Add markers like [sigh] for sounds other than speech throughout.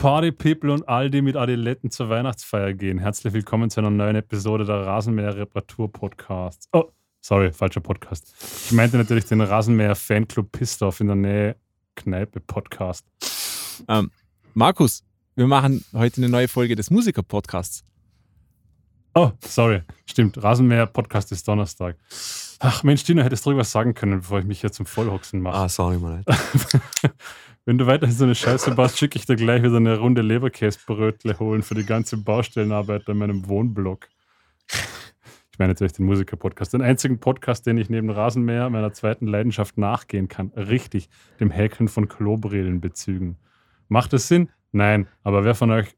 Party People und all die mit Adiletten zur Weihnachtsfeier gehen. Herzlich willkommen zu einer neuen Episode der Rasenmäher Reparatur Podcast. Oh, sorry, falscher Podcast. Ich meinte natürlich den Rasenmäher Fanclub Pistorf in der Nähe Kneipe Podcast. Ähm, Markus, wir machen heute eine neue Folge des Musiker-Podcasts. Oh, sorry. Stimmt. Rasenmäher Podcast ist Donnerstag. Ach Mensch, Dino, hättest du was sagen können, bevor ich mich hier zum Vollhoxen mache. Ah, sorry, mal. [laughs] Wenn du weiterhin so eine Scheiße baust, schicke ich dir gleich wieder eine Runde Leberkäsebrötle holen für die ganze Baustellenarbeit in meinem Wohnblock. Ich meine natürlich den Musiker-Podcast. Den einzigen Podcast, den ich neben Rasenmäher meiner zweiten Leidenschaft nachgehen kann. Richtig, dem Häkeln von Klobrillenbezügen. Macht es Sinn? Nein. Aber wer von euch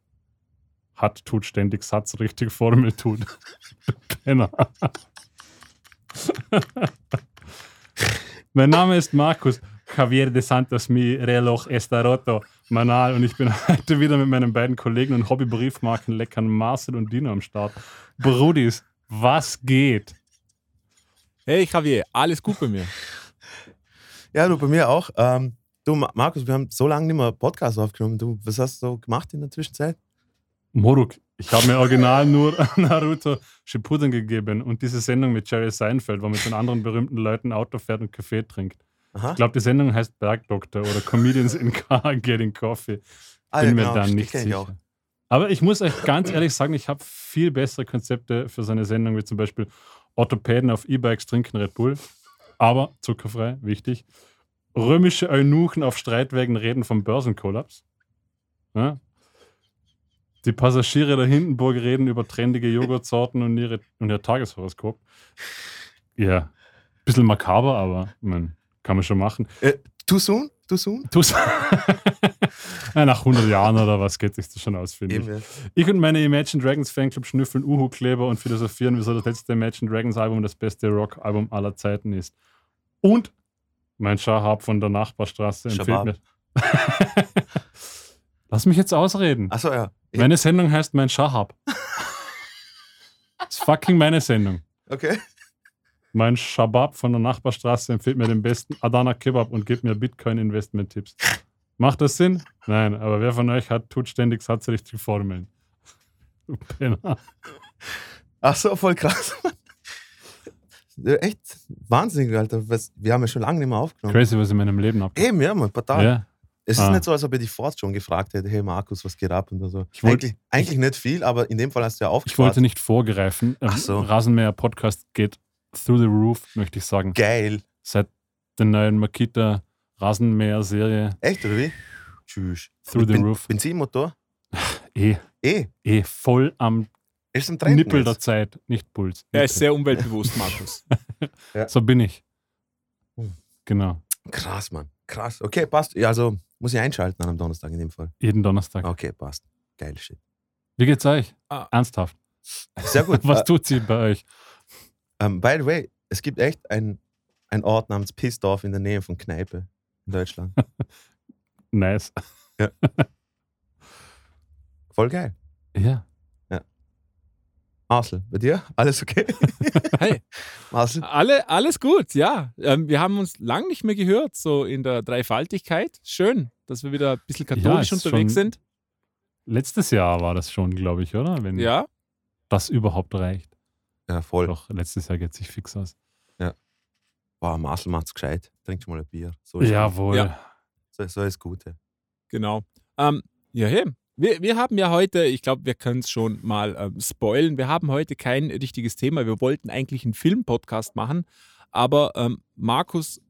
hat, tut ständig Satz richtig Formel tut? [laughs] Penner. [laughs] mein Name ist Markus. Javier de Santos, mi reloj está roto, Manal. Und ich bin [laughs] heute wieder mit meinen beiden Kollegen und Hobby-Briefmarken leckern Marcel und Dino am Start. Brudis, was geht? Hey Javier, alles gut bei mir? Ja, du, bei mir auch. Ähm, du, Markus, wir haben so lange nicht mehr Podcast aufgenommen. Du, was hast du gemacht in der Zwischenzeit? Moruk, ich habe mir original nur [laughs] Naruto Shippuden gegeben und diese Sendung mit Jerry Seinfeld, wo man mit den anderen berühmten Leuten Auto fährt und Kaffee trinkt. Aha. Ich glaube, die Sendung heißt Bergdoktor oder Comedians in Car [laughs] Getting Coffee. Ah, Bin ja, mir genau, dann nicht sicher. Aber ich muss euch ganz ehrlich sagen, ich habe viel bessere Konzepte für so eine Sendung, wie zum Beispiel Orthopäden auf E-Bikes trinken Red Bull, aber zuckerfrei, wichtig. Römische Eunuchen auf Streitwägen reden vom Börsenkollaps. Ja? Die Passagiere der Hindenburg reden über trendige Joghurtsorten und, ihre, und ihr Tageshoroskop. Ja, bisschen makaber, aber man, kann man schon machen. Äh, too soon? Too soon? Too soon. [laughs] ja, nach 100 Jahren oder was geht sich das schon aus, finde ich. Ich und meine Imagine Dragons Fanclub schnüffeln Uhu-Kleber und philosophieren, wieso das letzte Imagine Dragons Album das beste Rock-Album aller Zeiten ist. Und mein Schahab von der Nachbarstraße empfiehlt mir. [laughs] Lass mich jetzt ausreden. Achso, ja. Meine Sendung heißt Mein Schahab. das ist fucking meine Sendung. Okay. Mein Shabab von der Nachbarstraße empfiehlt mir den besten Adana Kebab und gibt mir Bitcoin-Investment-Tipps. Macht das Sinn? Nein, aber wer von euch hat, tut ständig satzrichtige Formeln. Ach so, voll krass. Echt wahnsinnig, Alter. Wir haben ja schon lange nicht mehr aufgenommen. Crazy, was in meinem Leben abgeht. Eben, ja, man, total. Ja. Es ist ah. nicht so, als ob ich dich Forst schon gefragt hätte, hey Markus, was geht ab und so. Ich wollt, eigentlich, eigentlich nicht viel, aber in dem Fall hast du ja aufgefragt. Ich wollte nicht vorgreifen. Ach so. Rasenmäher Podcast geht through the roof, möchte ich sagen. Geil. Seit der neuen Makita Rasenmäher-Serie. Echt, oder wie? Tschüss. Through the Bin, roof. Benzinmotor? [sighs] Eh. Eh. Eh, voll am ist am Nippel jetzt. der Zeit, nicht Puls. Er ist sehr [laughs] umweltbewusst, Markus. ja. So bin ich. Hm. Genau. Krass, Mann. Krass. Okay, passt. Ja, also muss ich einschalten an einem Donnerstag in dem Fall. Jeden Donnerstag. Okay, passt. Geil Shit. Wie geht's euch? Ah. Ernsthaft. Sehr gut. [laughs] Was tut sie bei euch? Um, ähm, by the way, es gibt echt einen Ort namens Pissdorf in der Nähe von Kneipe in Deutschland. [laughs] nice. Ja. [laughs] Voll geil. Ja. Marcel, bei dir? Alles okay? [laughs] hey. Marcel? Alle, alles gut, ja. Ähm, wir haben uns lang nicht mehr gehört, so in der Dreifaltigkeit. Schön, dass wir wieder ein bisschen katholisch ja, unterwegs sind. Letztes Jahr war das schon, glaube ich, oder? Wenn ja. das überhaupt reicht. Ja, voll. Doch, letztes Jahr geht sich fix aus. Ja. Boah, Marcel macht's gescheit. Trink schon mal ein Bier. So Jawohl. Ja. So, so ist Gute. Genau. Ähm, ja, hey. Wir, wir haben ja heute, ich glaube, wir können es schon mal ähm, spoilen, wir haben heute kein richtiges Thema. Wir wollten eigentlich einen Film-Podcast machen, aber ähm, Markus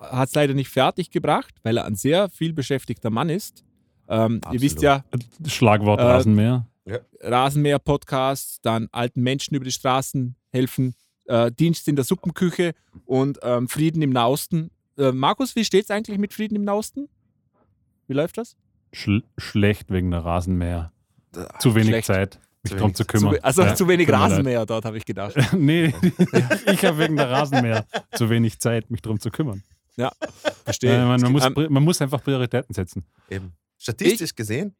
hat es leider nicht fertig gebracht, weil er ein sehr viel beschäftigter Mann ist. Ähm, ihr wisst ja. Schlagwort äh, Rasenmäher. Ja. Rasenmäher-Podcast, dann alten Menschen über die Straßen helfen, äh, Dienst in der Suppenküche und ähm, Frieden im Nausten. Äh, Markus, wie steht es eigentlich mit Frieden im Nausten? Wie läuft das? Sch schlecht wegen der Rasenmäher. Zu wenig schlecht. Zeit, mich darum zu kümmern. Zu, also ja, zu wenig Rasenmäher dort, habe ich gedacht. [laughs] nee, [laughs] ich habe wegen der Rasenmäher zu wenig Zeit, mich darum zu kümmern. Ja, verstehe. Äh, man, man, muss, man muss einfach Prioritäten setzen. Eben. Statistisch ich, gesehen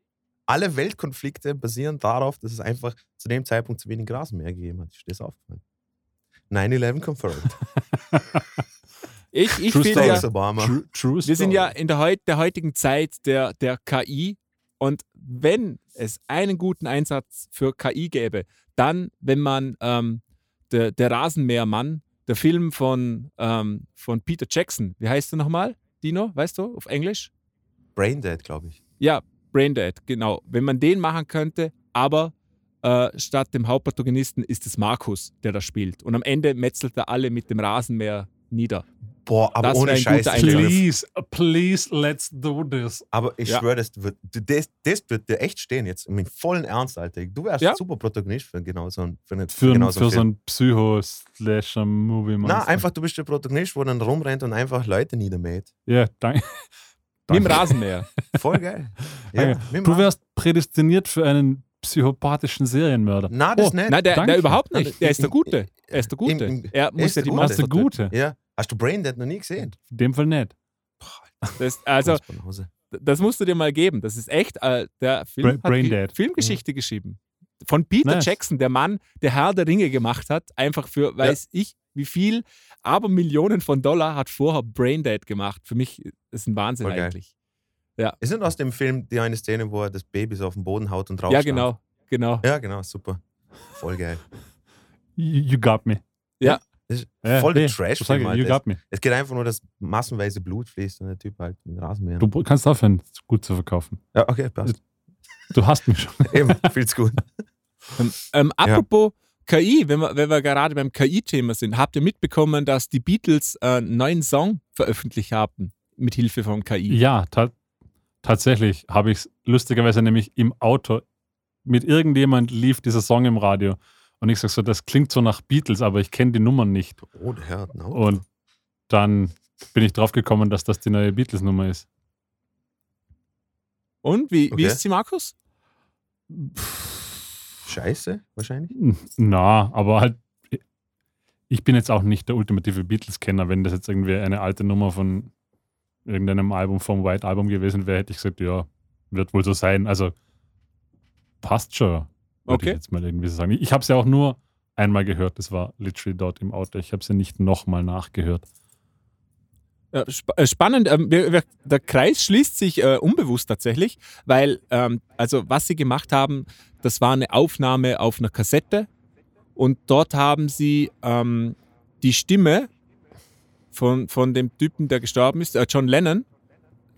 alle Weltkonflikte basieren darauf, dass es einfach zu dem Zeitpunkt zu wenig Rasenmäher gegeben hat. Ist das aufgefallen? 9-11 confirmed. [laughs] ich ich finde ja, true, true wir sind ja in der, heut, der heutigen Zeit der, der KI Und wenn es einen guten Einsatz für KI gäbe, dann, wenn man ähm, der, der Rasenmähermann, der Film von, ähm, von Peter Jackson, wie heißt der nochmal, Dino, weißt du, auf Englisch? Braindead, glaube ich. Ja, Braindead, genau. Wenn man den machen könnte, aber äh, statt dem Hauptprotagonisten ist es Markus, der da spielt. Und am Ende metzelt er alle mit dem Rasenmäher nieder. Boah, aber Das ohne Scheiß. das wäre- Please, please, let's do this. Aber ich Ja. schwöre, das wird, das, das wird dir echt stehen jetzt. Im vollen Ernst, Alter. Du wärst Ja. super Protagonist für genau so ein, für, eine, Für, genau für so einen Psycho-Slasher-Movie. Na, einfach, du bist der Protagonist, wo dann rumrennt und einfach Leute niedermäht. Ja, [laughs] danke. Mit dem. Rasenmäher. Voll geil. [laughs] Dem Du wärst prädestiniert für einen psychopathischen Serienmörder. Na, das Oh, nicht. Nein, der, der Danke. überhaupt Nein, nicht. Der ist der im- Gute. Er ist der Gute. im- Er er muss ist ja der die Gute. Was der Maske. Gute? ja. Hast du Braindead noch nie gesehen? In dem Fall nicht. Das, also, das musst du dir mal geben. Das ist echt, äh, der Film Bra- hat Dead. Filmgeschichte geschrieben. Von Peter Nice. Jackson, der Mann, der Herr der Ringe gemacht hat, einfach für, weiß ich, wie viel, aber Millionen von Dollar hat vorher Braindead gemacht. Für mich ist ein Wahnsinn geil. eigentlich. Ist nicht aus dem Film die eine Szene, wo er das Baby so auf den Boden haut und drauf Ja, genau, genau. Ja, genau, super. Voll geil. You, got me. Das ist Ja, voll der Trash. so sag ich, You got me. Es geht einfach nur, dass massenweise Blut fließt und der Typ halt mit Rasenmäher. Du kannst aufhören, gut zu verkaufen. Ja, okay, passt. Du hast mich schon. [laughs] Eben, feels gut. Ähm, ähm, apropos KI, wenn wir, wenn wir gerade beim KI-Thema sind, habt ihr mitbekommen, dass die Beatles äh, einen neuen Song veröffentlicht haben mit Hilfe von KI? Ja, ta tatsächlich habe ich es lustigerweise nämlich im Auto mit irgendjemand lief dieser Song im Radio und ich sage so, das klingt so nach Beatles, aber ich kenne die Nummern nicht. Oh, der Herr. No. Und dann bin ich drauf gekommen, dass das die neue Beatles-Nummer ist. Und wie, wie Okay. ist sie, Markus? Scheiße, wahrscheinlich. Na, aber halt, ich bin jetzt auch nicht der ultimative Beatles-Kenner. Wenn das jetzt irgendwie eine alte Nummer von irgendeinem Album vom White Album gewesen wäre, hätte ich gesagt, ja, wird wohl so sein. Also passt schon, Okay. ich jetzt mal irgendwie so sagen. Ich habe es ja auch nur einmal gehört, das war literally dort im Auto. Ich habe es ja nicht nochmal nachgehört. Ja, sp äh, spannend. Ähm, wir, wir, der Kreis schließt sich äh, unbewusst tatsächlich, weil, ähm, also was sie gemacht haben, das war eine Aufnahme auf einer Kassette und dort haben sie ähm, die Stimme von, von dem Typen, der gestorben ist, äh, John Lennon,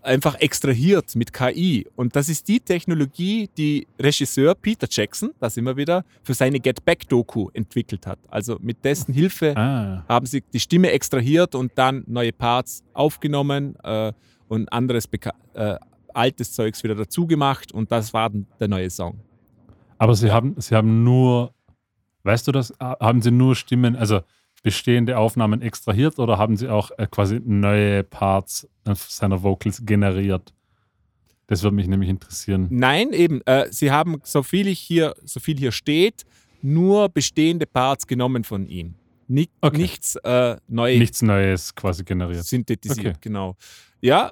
einfach extrahiert mit KI. Und das ist die Technologie, die Regisseur Peter Jackson, da sind wir wieder, für seine Get Back-Doku entwickelt hat. Also mit dessen Hilfe Ah, haben sie die Stimme extrahiert und dann neue Parts aufgenommen äh, und anderes beka äh, altes Zeugs wieder dazu gemacht und das war dann der neue Song. aber sie haben, sie haben nur, weißt du das, haben sie nur Stimmen, also bestehende Aufnahmen extrahiert oder haben sie auch äh, quasi neue Parts seiner Vocals generiert? Das würde mich nämlich interessieren. Nein, eben, äh, sie haben, so viel, ich hier, so viel hier steht, nur bestehende Parts genommen von ihm. Ni Okay. Nichts äh, neu Nichts Neues quasi generiert. synthetisiert, Okay. genau. Ja,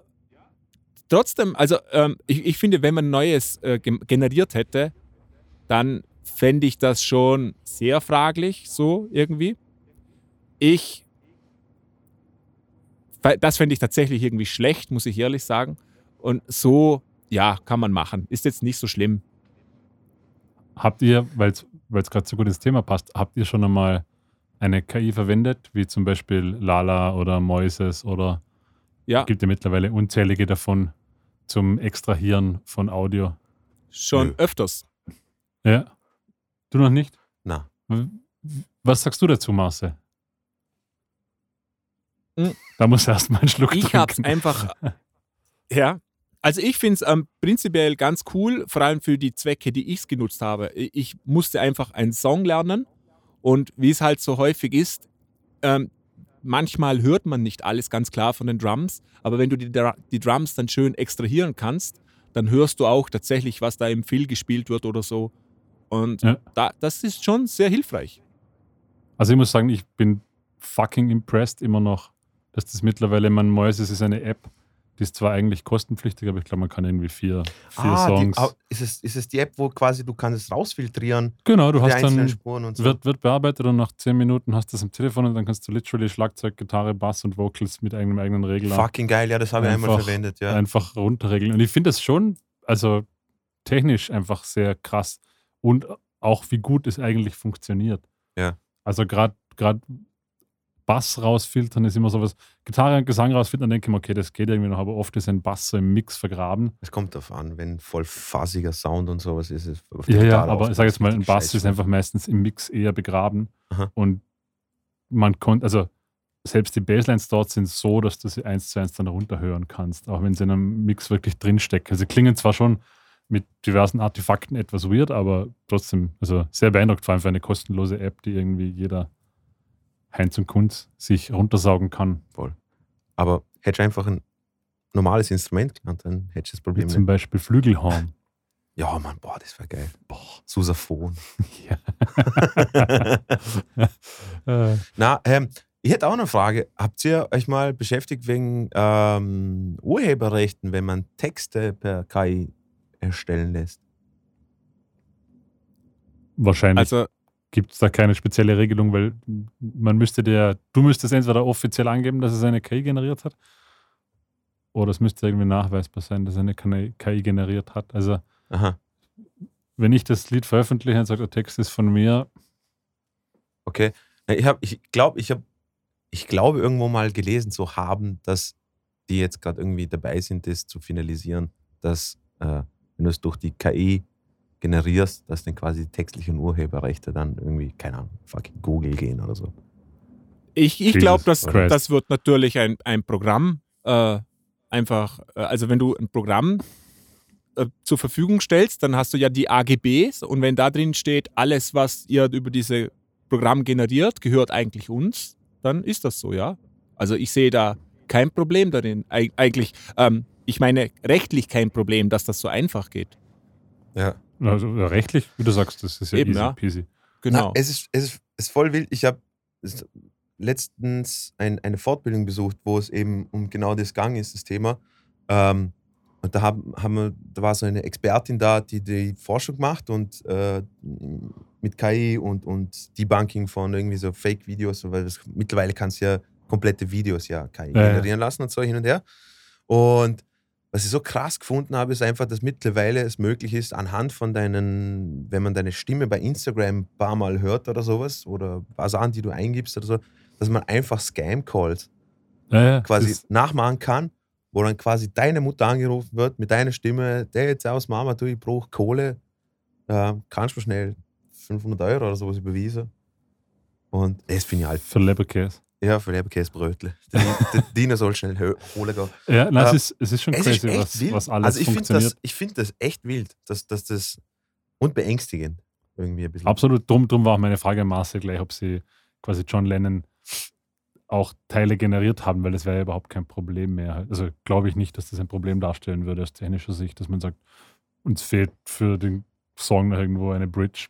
trotzdem, also ähm, ich, ich finde, wenn man Neues äh, generiert hätte, dann fände ich das schon sehr fraglich, so irgendwie. Ich, das fände ich tatsächlich irgendwie schlecht, muss ich ehrlich sagen. Und so, ja, kann man machen. Ist jetzt nicht so schlimm. Habt ihr, weil es gerade so gut ins Thema passt, habt ihr schon einmal eine KI verwendet, wie zum Beispiel Lala oder Moises oder Ja, gibt ja mittlerweile unzählige davon zum Extrahieren von Audio? schon Nö. öfters. Ja. Du noch nicht? Na, Was sagst du dazu, Marcel? Hm. Da muss erst mal einen Schluck Ich habe es einfach. [laughs] Ja. Also ich finde es ähm, prinzipiell ganz cool, vor allem für die Zwecke, die ich es genutzt habe. Ich musste einfach einen Song lernen und wie es halt so häufig ist, ähm, manchmal hört man nicht alles ganz klar von den Drums, aber wenn du die, die Drums dann schön extrahieren kannst, dann hörst du auch tatsächlich, was da im Fill gespielt wird oder so. Und Ja. da, das ist schon sehr hilfreich. Also ich muss sagen, ich bin fucking impressed immer noch, dass das mittlerweile, man Moises ist eine App, die ist zwar eigentlich kostenpflichtig, aber ich glaube, man kann irgendwie vier, vier ah, die, Songs. ah, ist, es, ist es die App, wo quasi du kannst es rausfiltrieren, genau, du die hast dann, Spuren und so? wird, wird bearbeitet und nach zehn Minuten hast du das am Telefon und dann kannst du literally Schlagzeug, Gitarre, Bass und Vocals mit einem eigenen Regler Fucking geil, ja, das habe ich einmal verwendet, ja. einfach runterregeln. Und ich finde das schon, also technisch einfach sehr krass und auch wie gut es eigentlich funktioniert. Ja. Also gerade gerade Bass rausfiltern ist immer sowas. Gitarre und Gesang rausfiltern, dann denke ich mir, okay, das geht irgendwie noch, aber oft ist ein Bass so im Mix vergraben. Es kommt darauf an, wenn voll fassiger Sound und sowas ist. ist auf Ja, ja, aber ich sage jetzt mal, ein Bass scheiße. ist einfach meistens im Mix eher begraben. Aha. Und man konnte, also selbst die Basslines dort sind so, dass du sie eins zu eins dann runterhören kannst, auch wenn sie in einem Mix wirklich drinstecken. Also sie klingen zwar schon mit diversen Artefakten etwas weird, aber trotzdem, also sehr beeindruckt, vor allem für eine kostenlose App, die irgendwie jeder Heinz und Kunz sich runtersaugen kann. Aber hättest du einfach ein normales Instrument gelernt, dann hättest du das Wie Problem zum nicht. Beispiel Flügelhorn. [laughs] Ja, Mann, boah, das wäre geil. Boah. Sousaphon. [laughs] ja. [laughs] äh, Na, ähm, ich hätte auch eine Frage. Habt ihr euch mal beschäftigt wegen ähm, Urheberrechten, wenn man Texte per KI erstellen lässt? wahrscheinlich Also, gibt es da keine spezielle Regelung, weil man müsste der, du müsstest entweder offiziell angeben, dass es eine KI generiert hat, oder es müsste irgendwie nachweisbar sein, dass eine KI generiert hat. Also Aha, wenn ich das Lied veröffentliche und sage, der Text ist von mir, okay. Ich, hab, ich glaube, ich, hab, ich glaube, irgendwo mal gelesen zu haben, dass die jetzt gerade irgendwie dabei sind, das zu finalisieren, dass, äh, wenn du es durch die KI generierst, dass dann quasi die textlichen Urheberrechte dann irgendwie, keine Ahnung, fucking Google gehen oder so. ich, ich glaube, das, Christ. das wird natürlich ein, ein Programm äh, einfach, äh, also wenn du ein Programm äh, zur Verfügung stellst, dann hast du ja die AGBs und wenn da drin steht, alles, was ihr über diese Programm generiert, gehört eigentlich uns, dann ist das so, ja. Also ich sehe da kein Problem darin. Eig eigentlich, ähm, ich meine, rechtlich kein Problem, dass das so einfach geht. Ja. Also rechtlich, wie du sagst, das ist ja Eben, easy ja. peasy. Genau. Na, es, ist, es, ist, es ist voll wild. Ich habe letztens ein, eine Fortbildung besucht, wo es eben um genau das gegangen ist, das Thema. Ähm, und da, haben, haben wir, da war so eine Expertin da, die die Forschung macht und äh, mit KI und, und Debunking von irgendwie so Fake-Videos, weil das, mittlerweile kannst du ja komplette Videos ja KI Ja, ja. generieren lassen und so hin und her. Und was ich so krass gefunden habe, ist einfach, dass mittlerweile es möglich ist, anhand von deinen, wenn man deine Stimme bei Instagram ein paar Mal hört oder sowas, oder paar Sachen, die du eingibst oder so, dass man einfach Scam-Calls Ja, ja, quasi nachmachen kann, wo dann quasi deine Mutter angerufen wird mit deiner Stimme, der jetzt aus Mama, du, ich brauche Kohle, äh, kannst du schnell 500 Euro oder sowas überwiesen. Und das finde ich halt, für Leberkäse. Ja, für Leberkäsebrötle. Der, der Diener soll schnell holen gehen. Ja, nein, es, Äh, ist, es ist schon Es crazy, ist was, was alles also ich finde funktioniert. das, ich find das echt wild, dass, dass das und beängstigend irgendwie ein bisschen. Absolut, drum, drum war auch meine Frage an Marcel gleich, ob sie quasi John Lennon auch Teile generiert haben, weil das wäre ja überhaupt kein Problem mehr. Also glaube ich nicht, dass das ein Problem darstellen würde aus technischer Sicht, dass man sagt, uns fehlt für den Song noch irgendwo eine Bridge.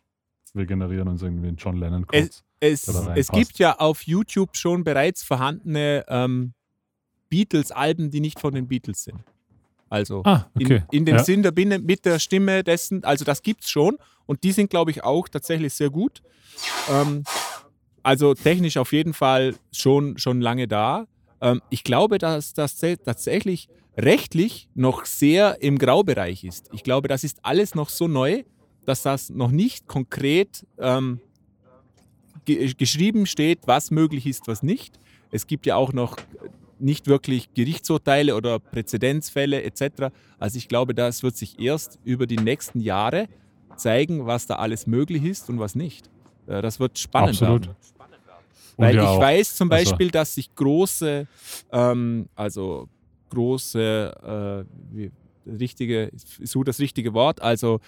Wir generieren uns irgendwie einen John Lennon kurz. Es, es gibt ja auf YouTube schon bereits vorhandene ähm, Beatles-Alben, die nicht von den Beatles sind. Also Ah, okay. in, in dem ja. Sinn der Binne mit der Stimme dessen, also das gibt's schon und die sind, glaube ich, auch tatsächlich sehr gut. Ähm, also technisch auf jeden Fall schon, schon lange da. Ähm, ich glaube, dass das tatsächlich rechtlich noch sehr im Graubereich ist. Ich glaube, das ist alles noch so neu, dass das noch nicht konkret ähm, ge geschrieben steht, was möglich ist, was nicht. Es gibt ja auch noch nicht wirklich Gerichtsurteile oder Präzedenzfälle etc. Also ich glaube, das wird sich erst über die nächsten Jahre zeigen, was da alles möglich ist und was nicht. Äh, Das wird spannend Absolut. werden. Weil ja ich auch- weiß zum also- Beispiel, dass sich große, ähm, also große, äh, wie, richtige, ich suche das richtige Wort, also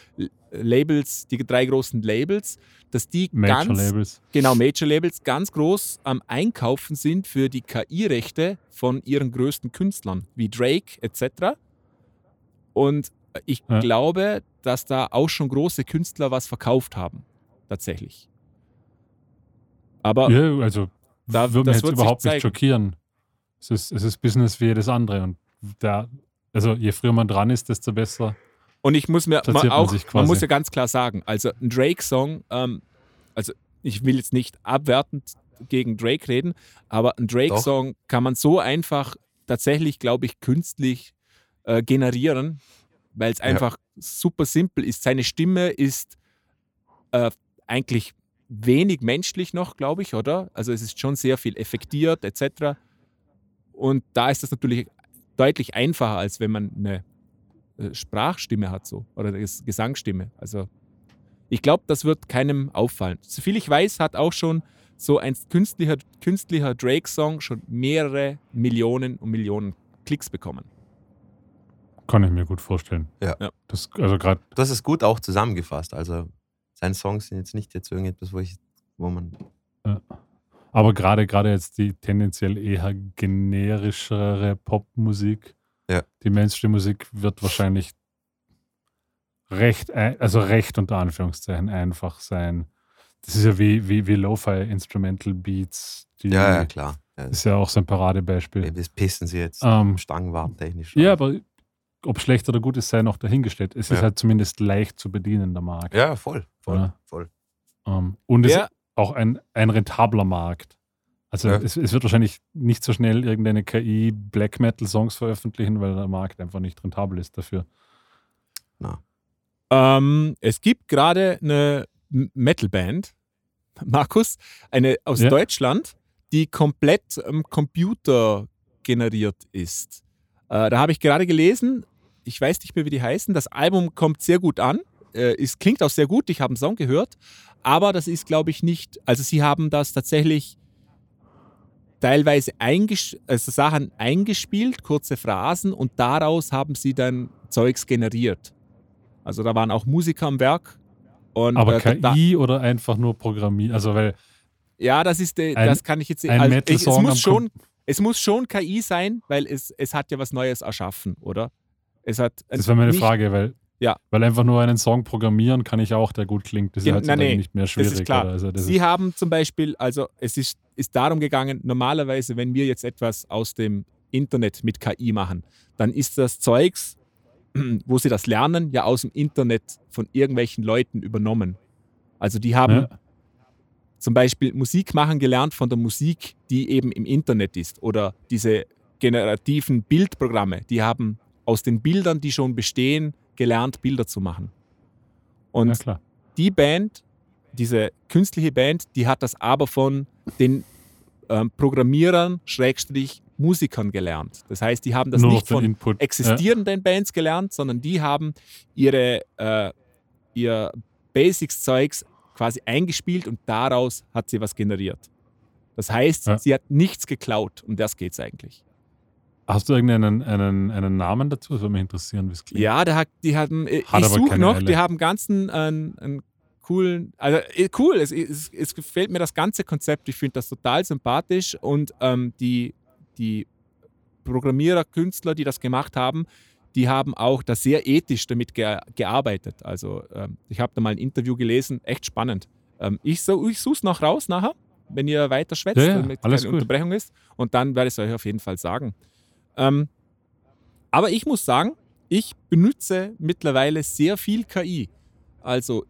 Labels, die drei großen Labels, dass die Major ganz, Labels. genau, Major Labels ganz groß am Einkaufen sind für die KI-Rechte von ihren größten Künstlern, wie Drake etc. Und ich Ja. glaube, dass da auch schon große Künstler was verkauft haben, tatsächlich. Aber Ja, also Da- würde mich jetzt überhaupt nicht schockieren. Es ist, es ist Business wie jedes andere. Und da, also je früher man dran ist, desto besser. Und ich muss mir man auch, man quasi. muss ja ganz klar sagen, also ein Drake-Song, ähm, also ich will jetzt nicht abwertend gegen Drake reden, aber ein Drake-Song kann man so einfach tatsächlich, glaube ich, künstlich äh, generieren, weil es Ja. einfach super simpel ist. Seine Stimme ist äh, eigentlich wenig menschlich noch, glaube ich, oder? Also es ist schon sehr viel effektiert etc. Und da ist das natürlich deutlich einfacher, als wenn man eine äh, Sprachstimme hat so oder Gesangsstimme. Also ich glaube, das wird keinem auffallen. Soviel ich weiß, hat auch schon so ein künstlicher, künstlicher Drake-Song schon mehrere Millionen und Millionen Klicks bekommen. Kann ich mir gut vorstellen. Ja. Ja. Das, also gerade, Du hast es gut auch zusammengefasst. Also seine Songs sind jetzt nicht jetzt irgendetwas, wo ich, wo man. Aber gerade gerade jetzt die tendenziell eher generischere Popmusik, Ja. die Mainstream-Musik wird wahrscheinlich recht, also recht unter Anführungszeichen einfach sein. Das ist ja wie, wie, wie Lo-Fi Instrumental Beats. Die, Ja, ja, klar. Ja, Das ist ja auch so ein Paradebeispiel. das pissen sie jetzt Ähm, stangenwarentechnisch. Ja, aber ob schlecht oder gut ist, sei noch dahingestellt. Es ist Ja. halt zumindest leicht zu bedienen, der Markt. Ja, voll. Voll. Ja. voll. Ähm, und es Ja. Auch ein, ein rentabler Markt. Also Ja. es, es wird wahrscheinlich nicht so schnell irgendeine KI Black Metal Songs veröffentlichen, weil der Markt einfach nicht rentabel ist dafür. Ähm, es gibt gerade eine Metalband, Markus, eine aus Ja. Deutschland, die komplett am Computer generiert ist. Äh, da habe ich gerade gelesen, ich weiß nicht mehr, wie die heißen. Das Album kommt sehr gut an. Äh, es klingt auch sehr gut, ich habe einen Song gehört, aber das ist, glaube ich, nicht. Also, sie haben das tatsächlich teilweise einges also Sachen eingespielt, kurze Phrasen, und daraus haben sie dann Zeugs generiert. Also da waren auch Musiker am Werk. Und, Aber äh, da, KI oder einfach nur Programmieren? Also weil ja, das ist, äh, Ein- das kann ich jetzt ein also, ich, es muss schon, es muss schon KI sein, weil es, es hat ja was Neues erschaffen, oder? Es hat das wäre meine nicht- Frage, weil, Ja. weil einfach nur einen Song programmieren kann ich auch, der gut klingt. Das ist ja heutzutage nein, nee, nicht mehr Das schwierig. ist klar. Also das Sie ist, haben zum Beispiel, also es ist, ist darum gegangen, normalerweise, wenn wir jetzt etwas aus dem Internet mit KI machen, dann ist das Zeugs, wo sie das lernen, ja aus dem Internet von irgendwelchen Leuten übernommen. Also die haben ja, zum Beispiel Musik machen gelernt von der Musik, die eben im Internet ist. Oder diese generativen Bildprogramme, die haben aus den Bildern, die schon bestehen, gelernt, Bilder zu machen. Und ja, die Band, diese künstliche Band, die hat das aber von den ähm, Programmierern, Schrägstrich, Musikern gelernt. Das heißt, die haben das nur nicht von Input. existierenden Bands gelernt, sondern die haben ihre, äh, ihr Basics-Zeugs quasi eingespielt und daraus hat sie was generiert. Das heißt, Ja. sie hat nichts geklaut. Um das geht es eigentlich. Hast du irgendeinen einen, einen Namen dazu? Das würde mich interessieren, wie es klingt. Ja, der hat, die hatten, äh, Hat ich suche noch, Elle. die haben ganzen einen, einen coolen, also äh, cool, es, es, es gefällt mir das ganze Konzept, ich finde das total sympathisch und ähm, die, die Programmierer, Künstler, die das gemacht haben, die haben auch da sehr ethisch damit ge gearbeitet. Also ähm, ich habe da mal ein Interview gelesen, echt spannend. Ähm, ich so, ich suche es noch raus nachher, wenn ihr weiter schwätzt, Ja, ja, damit keine gut. Unterbrechung ist. Und dann werde ich es euch auf jeden Fall sagen. Ähm, aber ich muss sagen, ich benutze mittlerweile sehr viel KI. Also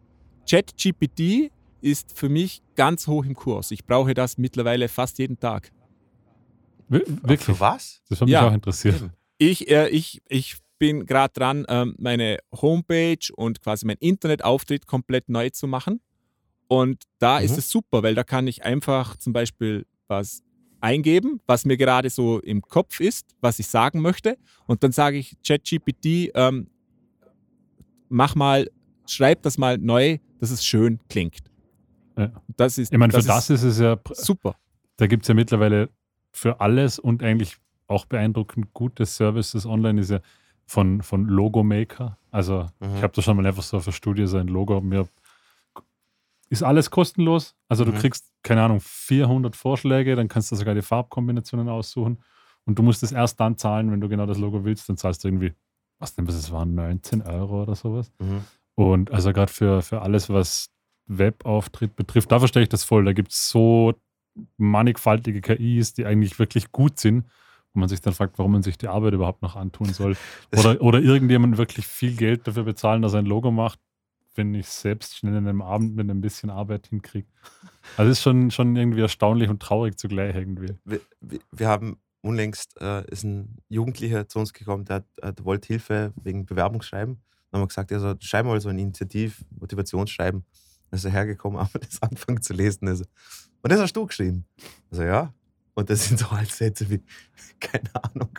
ChatGPT ist für mich ganz hoch im Kurs. Ich brauche das mittlerweile fast jeden Tag. Wir- Für Wirklich? was? Das würde mich Ja. auch interessieren. Eben. Ich, äh, ich, ich bin gerade dran, ähm, meine Homepage und quasi mein Internetauftritt komplett neu zu machen. Und da ist Mhm. es super, weil da kann ich einfach zum Beispiel was eingeben, was mir gerade so im Kopf ist, was ich sagen möchte. Und dann sage ich ChatGPT, ähm, mach mal, schreib das mal neu, dass es schön klingt. Ja. Das ist, Ich meine, für das das ist es ja, super. da gibt es ja mittlerweile für alles und eigentlich auch beeindruckend gute Services online ist ja von, von Logomaker. Also Mhm. ich habe da schon mal einfach so auf der Studie sein Logo mir ist alles kostenlos. Also du Mhm. kriegst, keine Ahnung, 400 Vorschläge, dann kannst du sogar die Farbkombinationen aussuchen und du musst es erst dann zahlen, wenn du genau das Logo willst, dann zahlst du irgendwie, was denn, was es waren, 19 Euro oder sowas. Mhm. Und also gerade für, für alles, was Webauftritt betrifft, da verstehe ich das voll. Da gibt es so mannigfaltige KIs, die eigentlich wirklich gut sind, wo man sich dann fragt, warum man sich die Arbeit überhaupt noch antun soll. [laughs] Oder, oder irgendjemand wirklich viel Geld dafür bezahlen, dass er ein Logo macht, wenn ich selbst schnell in einem Abend mit ein bisschen Arbeit hinkriege. [laughs] Also ist schon, schon irgendwie erstaunlich und traurig zugleich irgendwie. Wir, wir, haben unlängst äh, ist ein Jugendlicher zu uns gekommen, der, der wollte Hilfe wegen Bewerbungsschreiben. Dann haben wir gesagt, also schreib mal so ein Initiativ, Motivationsschreiben. Dann ist er hergekommen, [laughs] haben wir das angefangen zu lesen. Also, und das hast du geschrieben. Also ja. Und das sind so halt Sätze wie, [laughs] keine Ahnung,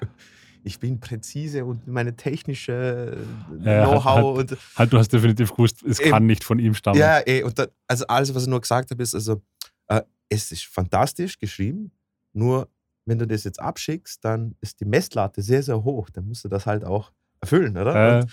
ich bin präzise und meine technische Ja, Know-how halt- und Halt, du hast definitiv gewusst, es Eben. kann nicht von ihm stammen. ja, ey, und dann, also alles, was ich nur gesagt habe, ist, also, äh, es ist fantastisch geschrieben, nur wenn du das jetzt abschickst, dann ist die Messlatte sehr, sehr hoch. Dann musst du das halt auch erfüllen, oder? Äh,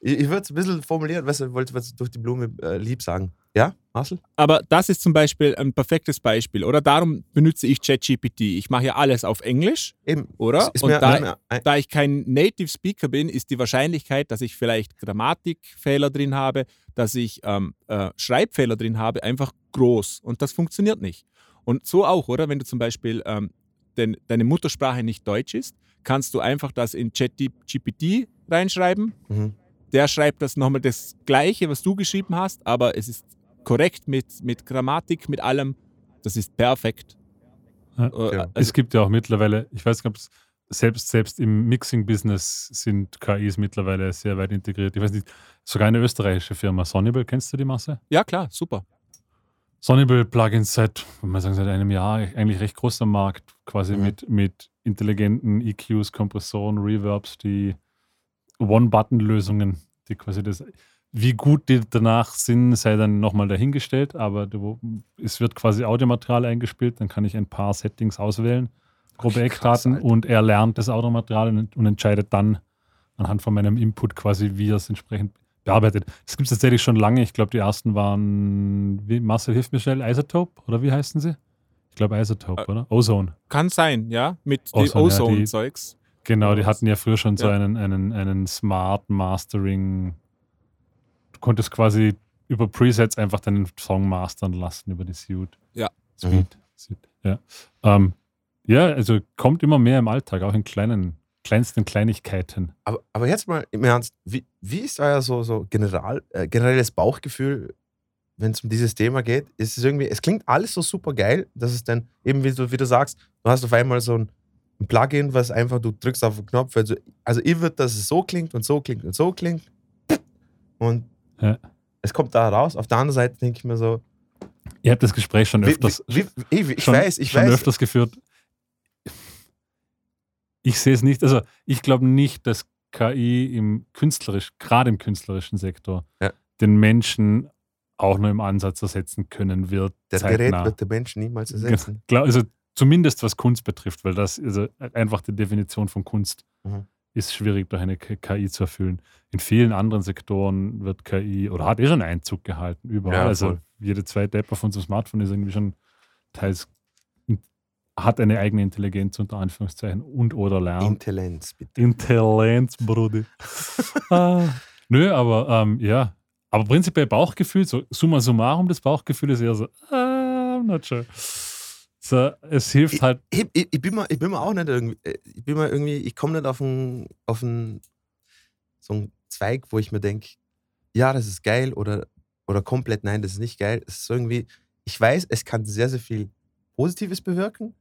ich ich würde es ein bisschen formulieren, du, ich wollte was durch die Blume äh, lieb sagen. Ja, Marcel? Aber das ist zum Beispiel ein perfektes Beispiel, oder? Darum benutze ich ChatGPT. Ich mache ja alles auf Englisch, Eben. oder? Und mir, da, mir, ein, da ich kein Native Speaker bin, ist die Wahrscheinlichkeit, dass ich vielleicht Grammatikfehler drin habe, dass ich ähm, äh, Schreibfehler drin habe, einfach groß. Und das funktioniert nicht. Und so auch, oder? Wenn du zum Beispiel ähm, denn deine Muttersprache nicht Deutsch ist, kannst du einfach das in ChatGPT reinschreiben. mhm. Der schreibt das nochmal das Gleiche, was du geschrieben hast, aber es ist korrekt mit, mit Grammatik, mit allem. Das ist perfekt. Ja. Äh, also, es gibt ja auch mittlerweile, ich weiß nicht, ob es selbst, selbst im Mixing-Business sind KIs mittlerweile sehr weit integriert. Ich weiß nicht, sogar eine österreichische Firma, Sonnable, kennst du die Masse? ja, klar, super. Sonnable Plugins seit, würde man sagen, seit einem Jahr eigentlich recht groß am Markt, quasi Mhm. mit, mit intelligenten EQs, Kompressoren, Reverbs, die One-Button-Lösungen, die quasi das, wie gut die danach sind, sei dann nochmal dahingestellt, aber es wird quasi Audiomaterial eingespielt, dann kann ich ein paar Settings auswählen, grobe krass, Eckdaten und er lernt das Audiomaterial und, und entscheidet dann anhand von meinem Input quasi, wie er es entsprechend bearbeitet. Das gibt es tatsächlich schon lange. Ich glaube, die ersten waren, wie Marcel hilft mir schnell, Isotope oder wie heißen sie? Ich glaube Isotope, Äh, oder? Ozone. Kann sein, ja, mit Ozone, ja, Ozone-Zeugs. Genau, die hatten ja früher schon so Ja. einen, einen, einen Smart Mastering. Du konntest quasi über Presets einfach deinen Song mastern lassen über die Suite. Ja. Suite. Suite. Ja. Ähm, ja, also kommt immer mehr im Alltag, auch in kleinen, kleinsten Kleinigkeiten. aber, aber jetzt mal im Ernst, wie, wie ist euer so, so general, äh, generelles Bauchgefühl, wenn es um dieses Thema geht? Ist es irgendwie, es klingt alles so super geil, dass es dann eben, wie du, wie du sagst, du hast auf einmal so ein, ein Plugin, was einfach, du drückst auf den Knopf, also, also ich würde, dass es so klingt und so klingt und so klingt. Und Ja. es kommt da raus. Auf der anderen Seite denke ich mir so, Ihr habt das Gespräch schon wie, öfters, wie, wie, ich schon, weiß, ich schon weiß. öfters geführt. Ich sehe es nicht, also ich glaube nicht, dass KI im künstlerisch, gerade im künstlerischen Sektor, Ja. den Menschen auch nur im Ansatz ersetzen können wird. Der Gerät zeitnah. wird der Menschen niemals ersetzen. Klar, also zumindest was Kunst betrifft, weil das also einfach die Definition von Kunst Mhm. Ist schwierig durch eine KI zu erfüllen. In vielen anderen Sektoren wird KI oder hat eh schon Einzug gehalten überall. Ja, also jede zweite App auf unserem Smartphone ist irgendwie schon teils hat eine eigene Intelligenz unter Anführungszeichen und oder lernt. Intelligenz, bitte. Intelligenz, Bruder. [laughs] ah, nö, aber ähm, ja. Aber prinzipiell Bauchgefühl, so summa summarum, das Bauchgefühl ist eher so, ah, I'm not sure. So, es hilft halt, ich, ich, ich, bin mal, ich bin mal auch nicht irgendwie, äh, ich bin mal irgendwie, ich komme nicht auf einen, auf einen, so einen Zweig, wo ich mir denke, ja, das ist geil oder, oder komplett nein, das ist nicht geil. Es ist irgendwie, ich weiß, es kann sehr, sehr viel Positives bewirken.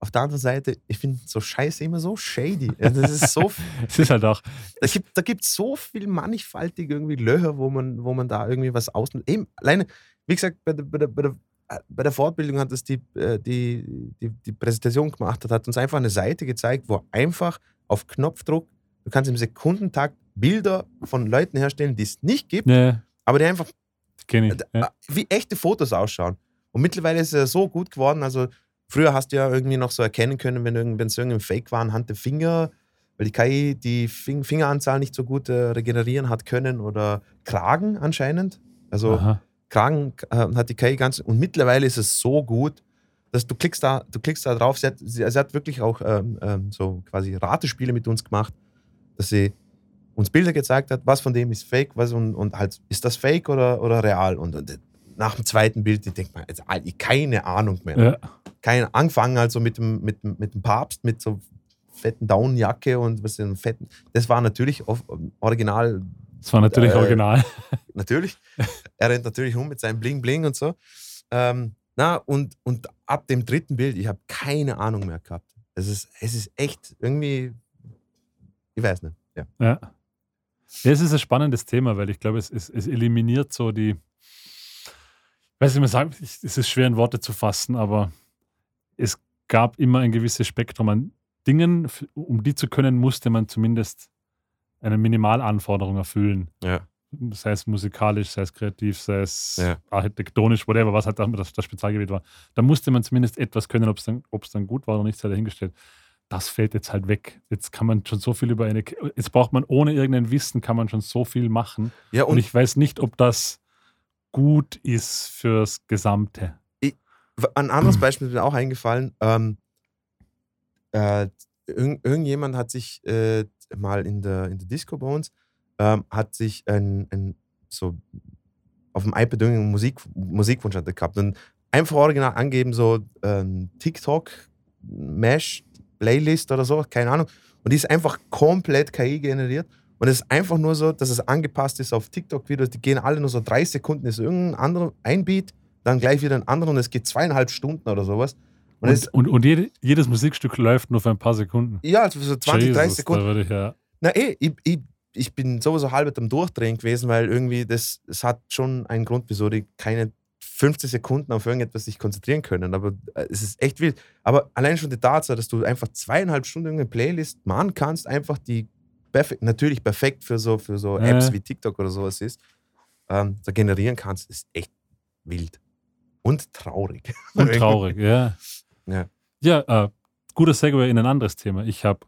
Auf der anderen Seite, ich finde so Scheiße immer so shady. [laughs] Also Das ist so, es ist halt auch, da gibt da gibt so viel mannigfaltige irgendwie Löcher, wo man, wo man da irgendwie was ausnimmt. Eben, alleine, wie gesagt, bei der, bei der, bei der, bei der Fortbildung hat das die, äh, die, die, die Präsentation gemacht, hat, hat uns einfach eine Seite gezeigt, wo einfach auf Knopfdruck, du kannst im Sekundentakt Bilder von Leuten herstellen, die es nicht gibt, ne, aber die einfach ich. äh, Ja. wie echte Fotos ausschauen. Und mittlerweile ist es ja so gut geworden. Also früher hast du ja irgendwie noch so erkennen können, wenn es irgendwie Fake war, anhand der Finger, weil die KI die Fing Fingeranzahl nicht so gut äh, regenerieren hat können oder Kragen anscheinend. Also Aha. Kragen äh, hat die KI ganz. Und mittlerweile ist es so gut, dass du klickst da, du klickst da drauf. Sie hat, sie, sie hat wirklich auch ähm, ähm, so quasi Ratespiele mit uns gemacht, dass sie uns Bilder gezeigt hat, was von dem ist fake, was und, und halt, ist das fake oder, oder real? Und, und nach dem zweiten Bild, ich denke mal, jetzt, Alter, keine Ahnung mehr. Ja. Keine, angefangen also mit dem, mit, dem- mit dem Papst, mit so fetten Downjacke und was denn fetten. Das war natürlich original Das war natürlich Äh, original. natürlich. [laughs] er rennt natürlich um mit seinem Bling Bling und so. Ähm, na, und, und ab dem dritten Bild, ich habe keine Ahnung mehr gehabt. Es ist, es ist echt irgendwie, ich weiß nicht. Ja. Ja. Es ist ein spannendes Thema, weil ich glaube, es, es, es eliminiert so die, ich weiß nicht mehr sagen, es ist schwer in Worte zu fassen, aber es gab immer ein gewisses Spektrum an Dingen, um die zu können, musste man zumindest eine Minimalanforderung erfüllen. Ja. Sei es musikalisch, sei es kreativ, sei es Ja. architektonisch, whatever, was halt das, das Spezialgebiet war. Da musste man zumindest etwas können, ob es dann, ob's dann gut war oder nicht, sei dahingestellt. Das fällt jetzt halt weg. Jetzt kann man schon so viel über eine. Jetzt braucht man ohne irgendein Wissen, kann man schon so viel machen. Ja, Und, und ich weiß nicht, ob das gut ist fürs Gesamte. ein anderes Beispiel ist mir auch eingefallen. Ähm, äh, irgend, irgendjemand hat sich äh, mal in der, in der Disco bei uns, ähm, hat sich ein, ein so auf dem iPad irgendeinen Musik, Musikwunsch hatte gehabt und einfach original angeben, so ähm, TikTok, Mesh, Playlist oder so, keine Ahnung. Und die ist einfach komplett KI generiert. Und es ist einfach nur so, dass es angepasst ist auf TikTok-Videos. Die gehen alle nur so drei Sekunden, ist irgendein anderer Einbeat, dann gleich wieder ein anderer und es geht zweieinhalb Stunden oder sowas. Und, es, Und, und, und jede, jedes Musikstück läuft nur für ein paar Sekunden. ja, also so 20, 30 Jesus, Sekunden. Da würde ich ja. Na eh, ich, ich, ich bin sowieso halb am Durchdrehen gewesen, weil irgendwie das, es hat schon einen Grund, wieso die keine 15 Sekunden auf irgendetwas sich konzentrieren können. Aber äh, es ist echt wild. Aber allein schon die Tatsache, dass du einfach zweieinhalb Stunden irgendeine Playlist machen kannst, einfach die perfekt, natürlich perfekt für so, für so. Apps wie TikTok oder sowas ist, ähm, da generieren kannst, ist echt wild. Und traurig. Und traurig, [laughs] ja. Ja. Ja, äh, guter Segway in ein anderes Thema. Ich habe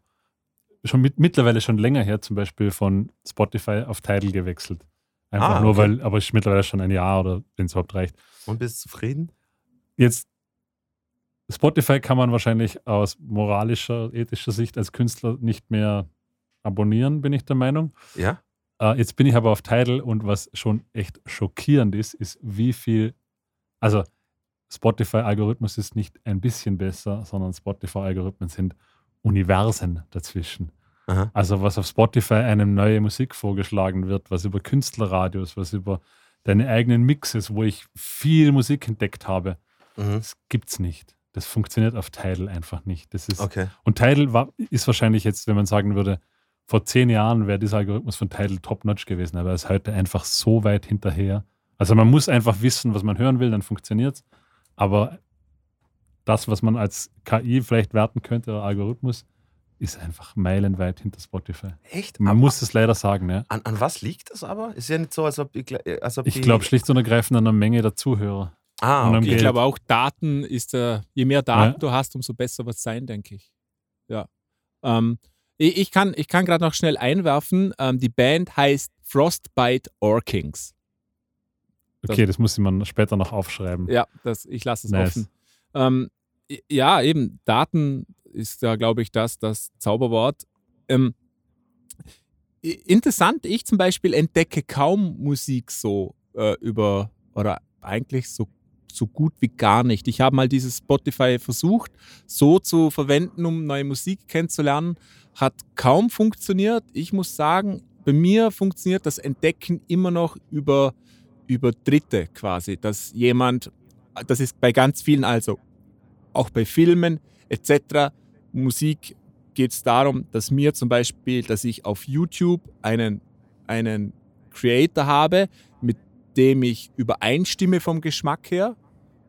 schon mit, mittlerweile schon länger her zum Beispiel von Spotify auf Tidal gewechselt. Einfach Ah, nur, okay. weil, aber ist mittlerweile schon ein Jahr oder wenn es überhaupt reicht. Und bist du zufrieden? Jetzt, Spotify kann man wahrscheinlich aus moralischer, ethischer Sicht als Künstler nicht mehr abonnieren, bin ich der Meinung. Ja? Äh, jetzt bin ich aber auf Tidal und was schon echt schockierend ist, ist, wie viel, also Spotify-Algorithmus ist nicht ein bisschen besser, sondern Spotify-Algorithmen sind Universen dazwischen. Aha. Also was auf Spotify einem neue Musik vorgeschlagen wird, was über Künstlerradios, was über deine eigenen Mixes, wo ich viel Musik entdeckt habe, Mhm. das gibt's nicht. Das funktioniert auf Tidal einfach nicht. Das ist, Okay. und Tidal war, ist wahrscheinlich jetzt, wenn man sagen würde, vor zehn Jahren wäre dieser Algorithmus von Tidal top-notch gewesen, aber er ist heute einfach so weit hinterher. Also man muss einfach wissen, was man hören will, dann funktioniert es. Aber das, was man als KI vielleicht werten könnte, oder Algorithmus, ist einfach meilenweit hinter Spotify. Echt? Man Aber muss es leider sagen, ja. an, an was liegt das aber? Ist ja nicht so, als ob, ich, gl- als ob Ich glaube schlicht und ergreifend an der Menge der Zuhörer. Ah, okay. Ich glaube auch, Daten ist, äh, je mehr Daten Ja. du hast, umso besser wird es sein, denke ich. Ja. Ähm, ich, ich kann, ich kann gerade noch schnell einwerfen, ähm, die Band heißt Frostbite Orkings. Okay, das muss man später noch aufschreiben. Ja, das, ich lasse es Nice. offen. Ähm, ja, eben, Daten ist ja, glaube ich, das, das Zauberwort. Ähm, interessant, ich zum Beispiel entdecke kaum Musik so äh, über, oder eigentlich so, so gut wie gar nicht. Ich habe mal dieses Spotify versucht, so zu verwenden, um neue Musik kennenzulernen. Hat kaum funktioniert. Ich muss sagen, bei mir funktioniert das Entdecken immer noch über, über Dritte quasi, dass jemand, das ist bei ganz vielen, also auch bei Filmen etc., Musik geht es darum, dass mir zum Beispiel, dass ich auf YouTube einen, einen Creator habe, mit dem ich übereinstimme vom Geschmack her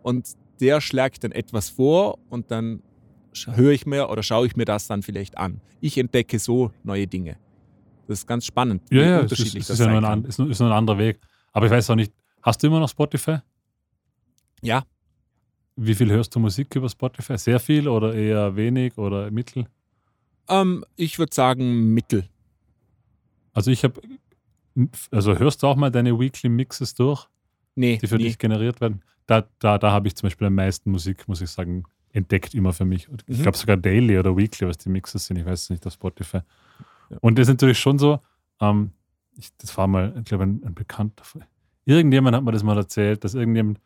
und der schlägt dann etwas vor und dann höre ich mir oder schaue ich mir das dann vielleicht an. Ich entdecke so neue Dinge. Das ist ganz spannend, Ja, ja, es ist, unterschiedlich es das ist ja ein, ist, ist nur ein anderer Weg. Aber ich weiß auch nicht, hast du immer noch Spotify? Ja, Wie viel hörst du Musik über Spotify? Sehr viel oder eher wenig oder mittel? ähm, ich würde sagen Mittel. Also ich habe, also hörst du auch mal deine Weekly Mixes durch, Nee, die für nie. dich generiert werden? Da, da, da habe ich zum Beispiel am meisten Musik, muss ich sagen, entdeckt immer für mich. Ich Mhm. glaube sogar Daily oder Weekly, was die Mixes sind, ich weiß es nicht auf Spotify. Ja. Und das ist natürlich schon so, ähm, ich, das war mal, ich glaube, ein, ein Bekannter. Irgendjemand hat mir das mal erzählt, dass irgendjemand,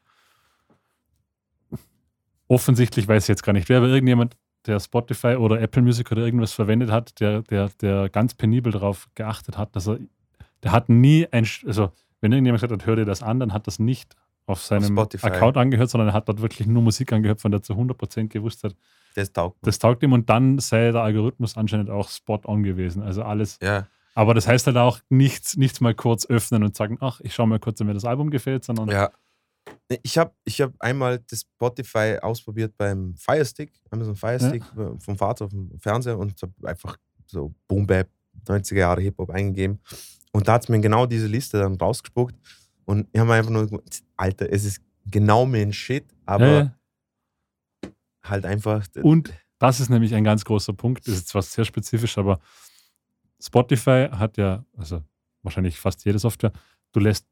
offensichtlich weiß ich jetzt gar nicht wer, aber irgendjemand, der Spotify oder Apple Music oder irgendwas verwendet hat, der, der, der ganz penibel darauf geachtet hat, dass er, der hat nie ein, also wenn irgendjemand gesagt hat, hör dir das an, dann hat das nicht auf seinem Spotify. Account angehört, sondern er hat dort wirklich nur Musik angehört, von der er zu 100% gewusst hat, Das taugt. Das taugt ihm und dann sei der Algorithmus anscheinend auch spot on gewesen. Also alles. Ja. Aber das heißt halt auch nichts, nichts mal kurz öffnen und sagen, ach, ich schaue mal kurz, ob mir das Album gefällt, sondern Ja. Ich habe ich hab einmal das Spotify ausprobiert beim Firestick, Amazon Firestick äh, vom Vater vom Fernseher und habe einfach so Boom Bap, 90er Jahre Hip-Hop eingegeben. Und da hat es mir genau diese Liste dann rausgespuckt. Und ich habe einfach nur gedacht, Alter, es ist genau mein Shit, aber Ja, ja. halt einfach. Und das ist nämlich ein ganz großer Punkt. Das ist zwar sehr spezifisch, aber Spotify hat ja, also wahrscheinlich fast jede Software, du lässt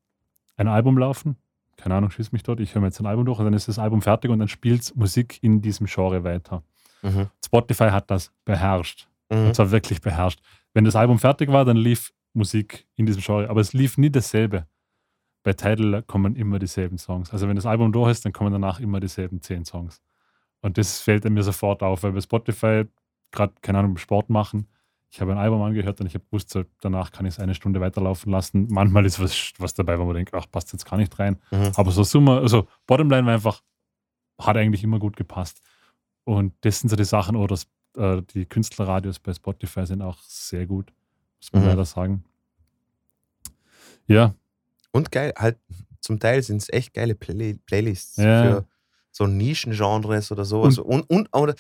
ein Album laufen, keine Ahnung, schieß mich dort, ich höre mir jetzt ein Album durch und dann ist das Album fertig und dann spielt Musik in diesem Genre weiter. Mhm. Spotify hat das beherrscht. Mhm. Und zwar wirklich beherrscht. Wenn das Album fertig war, dann lief Musik in diesem Genre, aber es lief nie dasselbe. Bei Tidal kommen immer dieselben Songs. Also wenn das Album durch ist, dann kommen danach immer dieselben zehn Songs. Und das fällt mir sofort auf, weil bei Spotify gerade, keine Ahnung, Sport machen, ich habe ein Album angehört und ich habe gewusst, danach kann ich es eine Stunde weiterlaufen lassen. Manchmal ist was, was dabei, wo man denkt, ach, passt jetzt gar nicht rein. Mhm. Aber so Summe, also Bottomline war einfach, hat eigentlich immer gut gepasst. Und das sind so die Sachen, oder das, äh, die Künstlerradios bei Spotify sind auch sehr gut, muss man Mhm. leider sagen. Ja, Und geil, halt zum Teil sind es echt geile Play Playlists Ja. für so Nischengenres oder sowas. Und, und, oder au-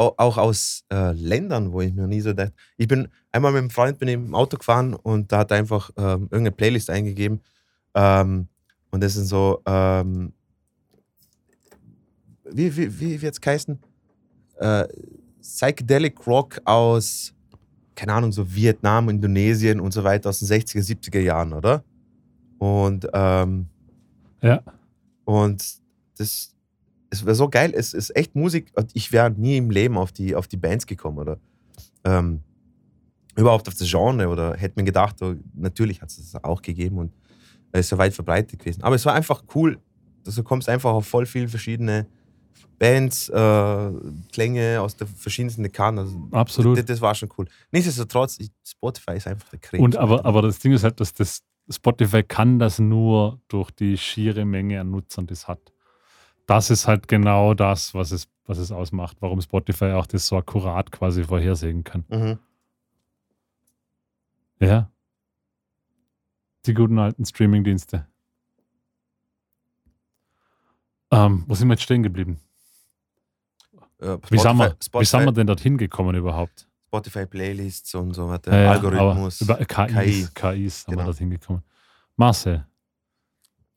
auch aus äh, Ländern, wo ich mir nie so dachte. Ich bin einmal mit einem Freund bin ich im Auto gefahren und da hat er einfach ähm, irgendeine Playlist eingegeben. Ähm, und das sind so, ähm, wie, wie, wie wird es heißen? Äh, Psychedelic Rock aus, keine Ahnung, so Vietnam, Indonesien und so weiter aus den 60er, 70er Jahren, oder? Und, ähm, ja. und das, es wäre so geil, es ist echt Musik ich wäre nie im Leben auf die, auf die Bands gekommen oder ähm, überhaupt auf das Genre oder hätte mir gedacht, oh, natürlich hat es das auch gegeben und es ist ja weit verbreitet gewesen. Aber es war einfach cool, dass du kommst einfach auf voll viele verschiedene Bands, äh, Klänge aus den verschiedensten Dekaden. Also, Absolut. Das, das war schon cool. Nichtsdestotrotz, ich, Spotify ist einfach der Krieg. Und aber, aber das Ding ist halt, dass das Spotify kann das nur durch die schiere Menge an Nutzern, die es hat. Das ist halt genau das, was es, was es ausmacht, warum Spotify auch das so akkurat quasi vorhersehen kann. Mhm. Ja. Die guten alten Streaming-Dienste. Ähm, wo sind wir jetzt stehen geblieben? Äh, Wie, sind wir, Spotify, wie sind wir denn dorthin gekommen überhaupt? Spotify Playlists und so weiter, Ja, ja, Algorithmus. Über KIs, KIs haben wir Genau. dorthin gekommen. Marcel,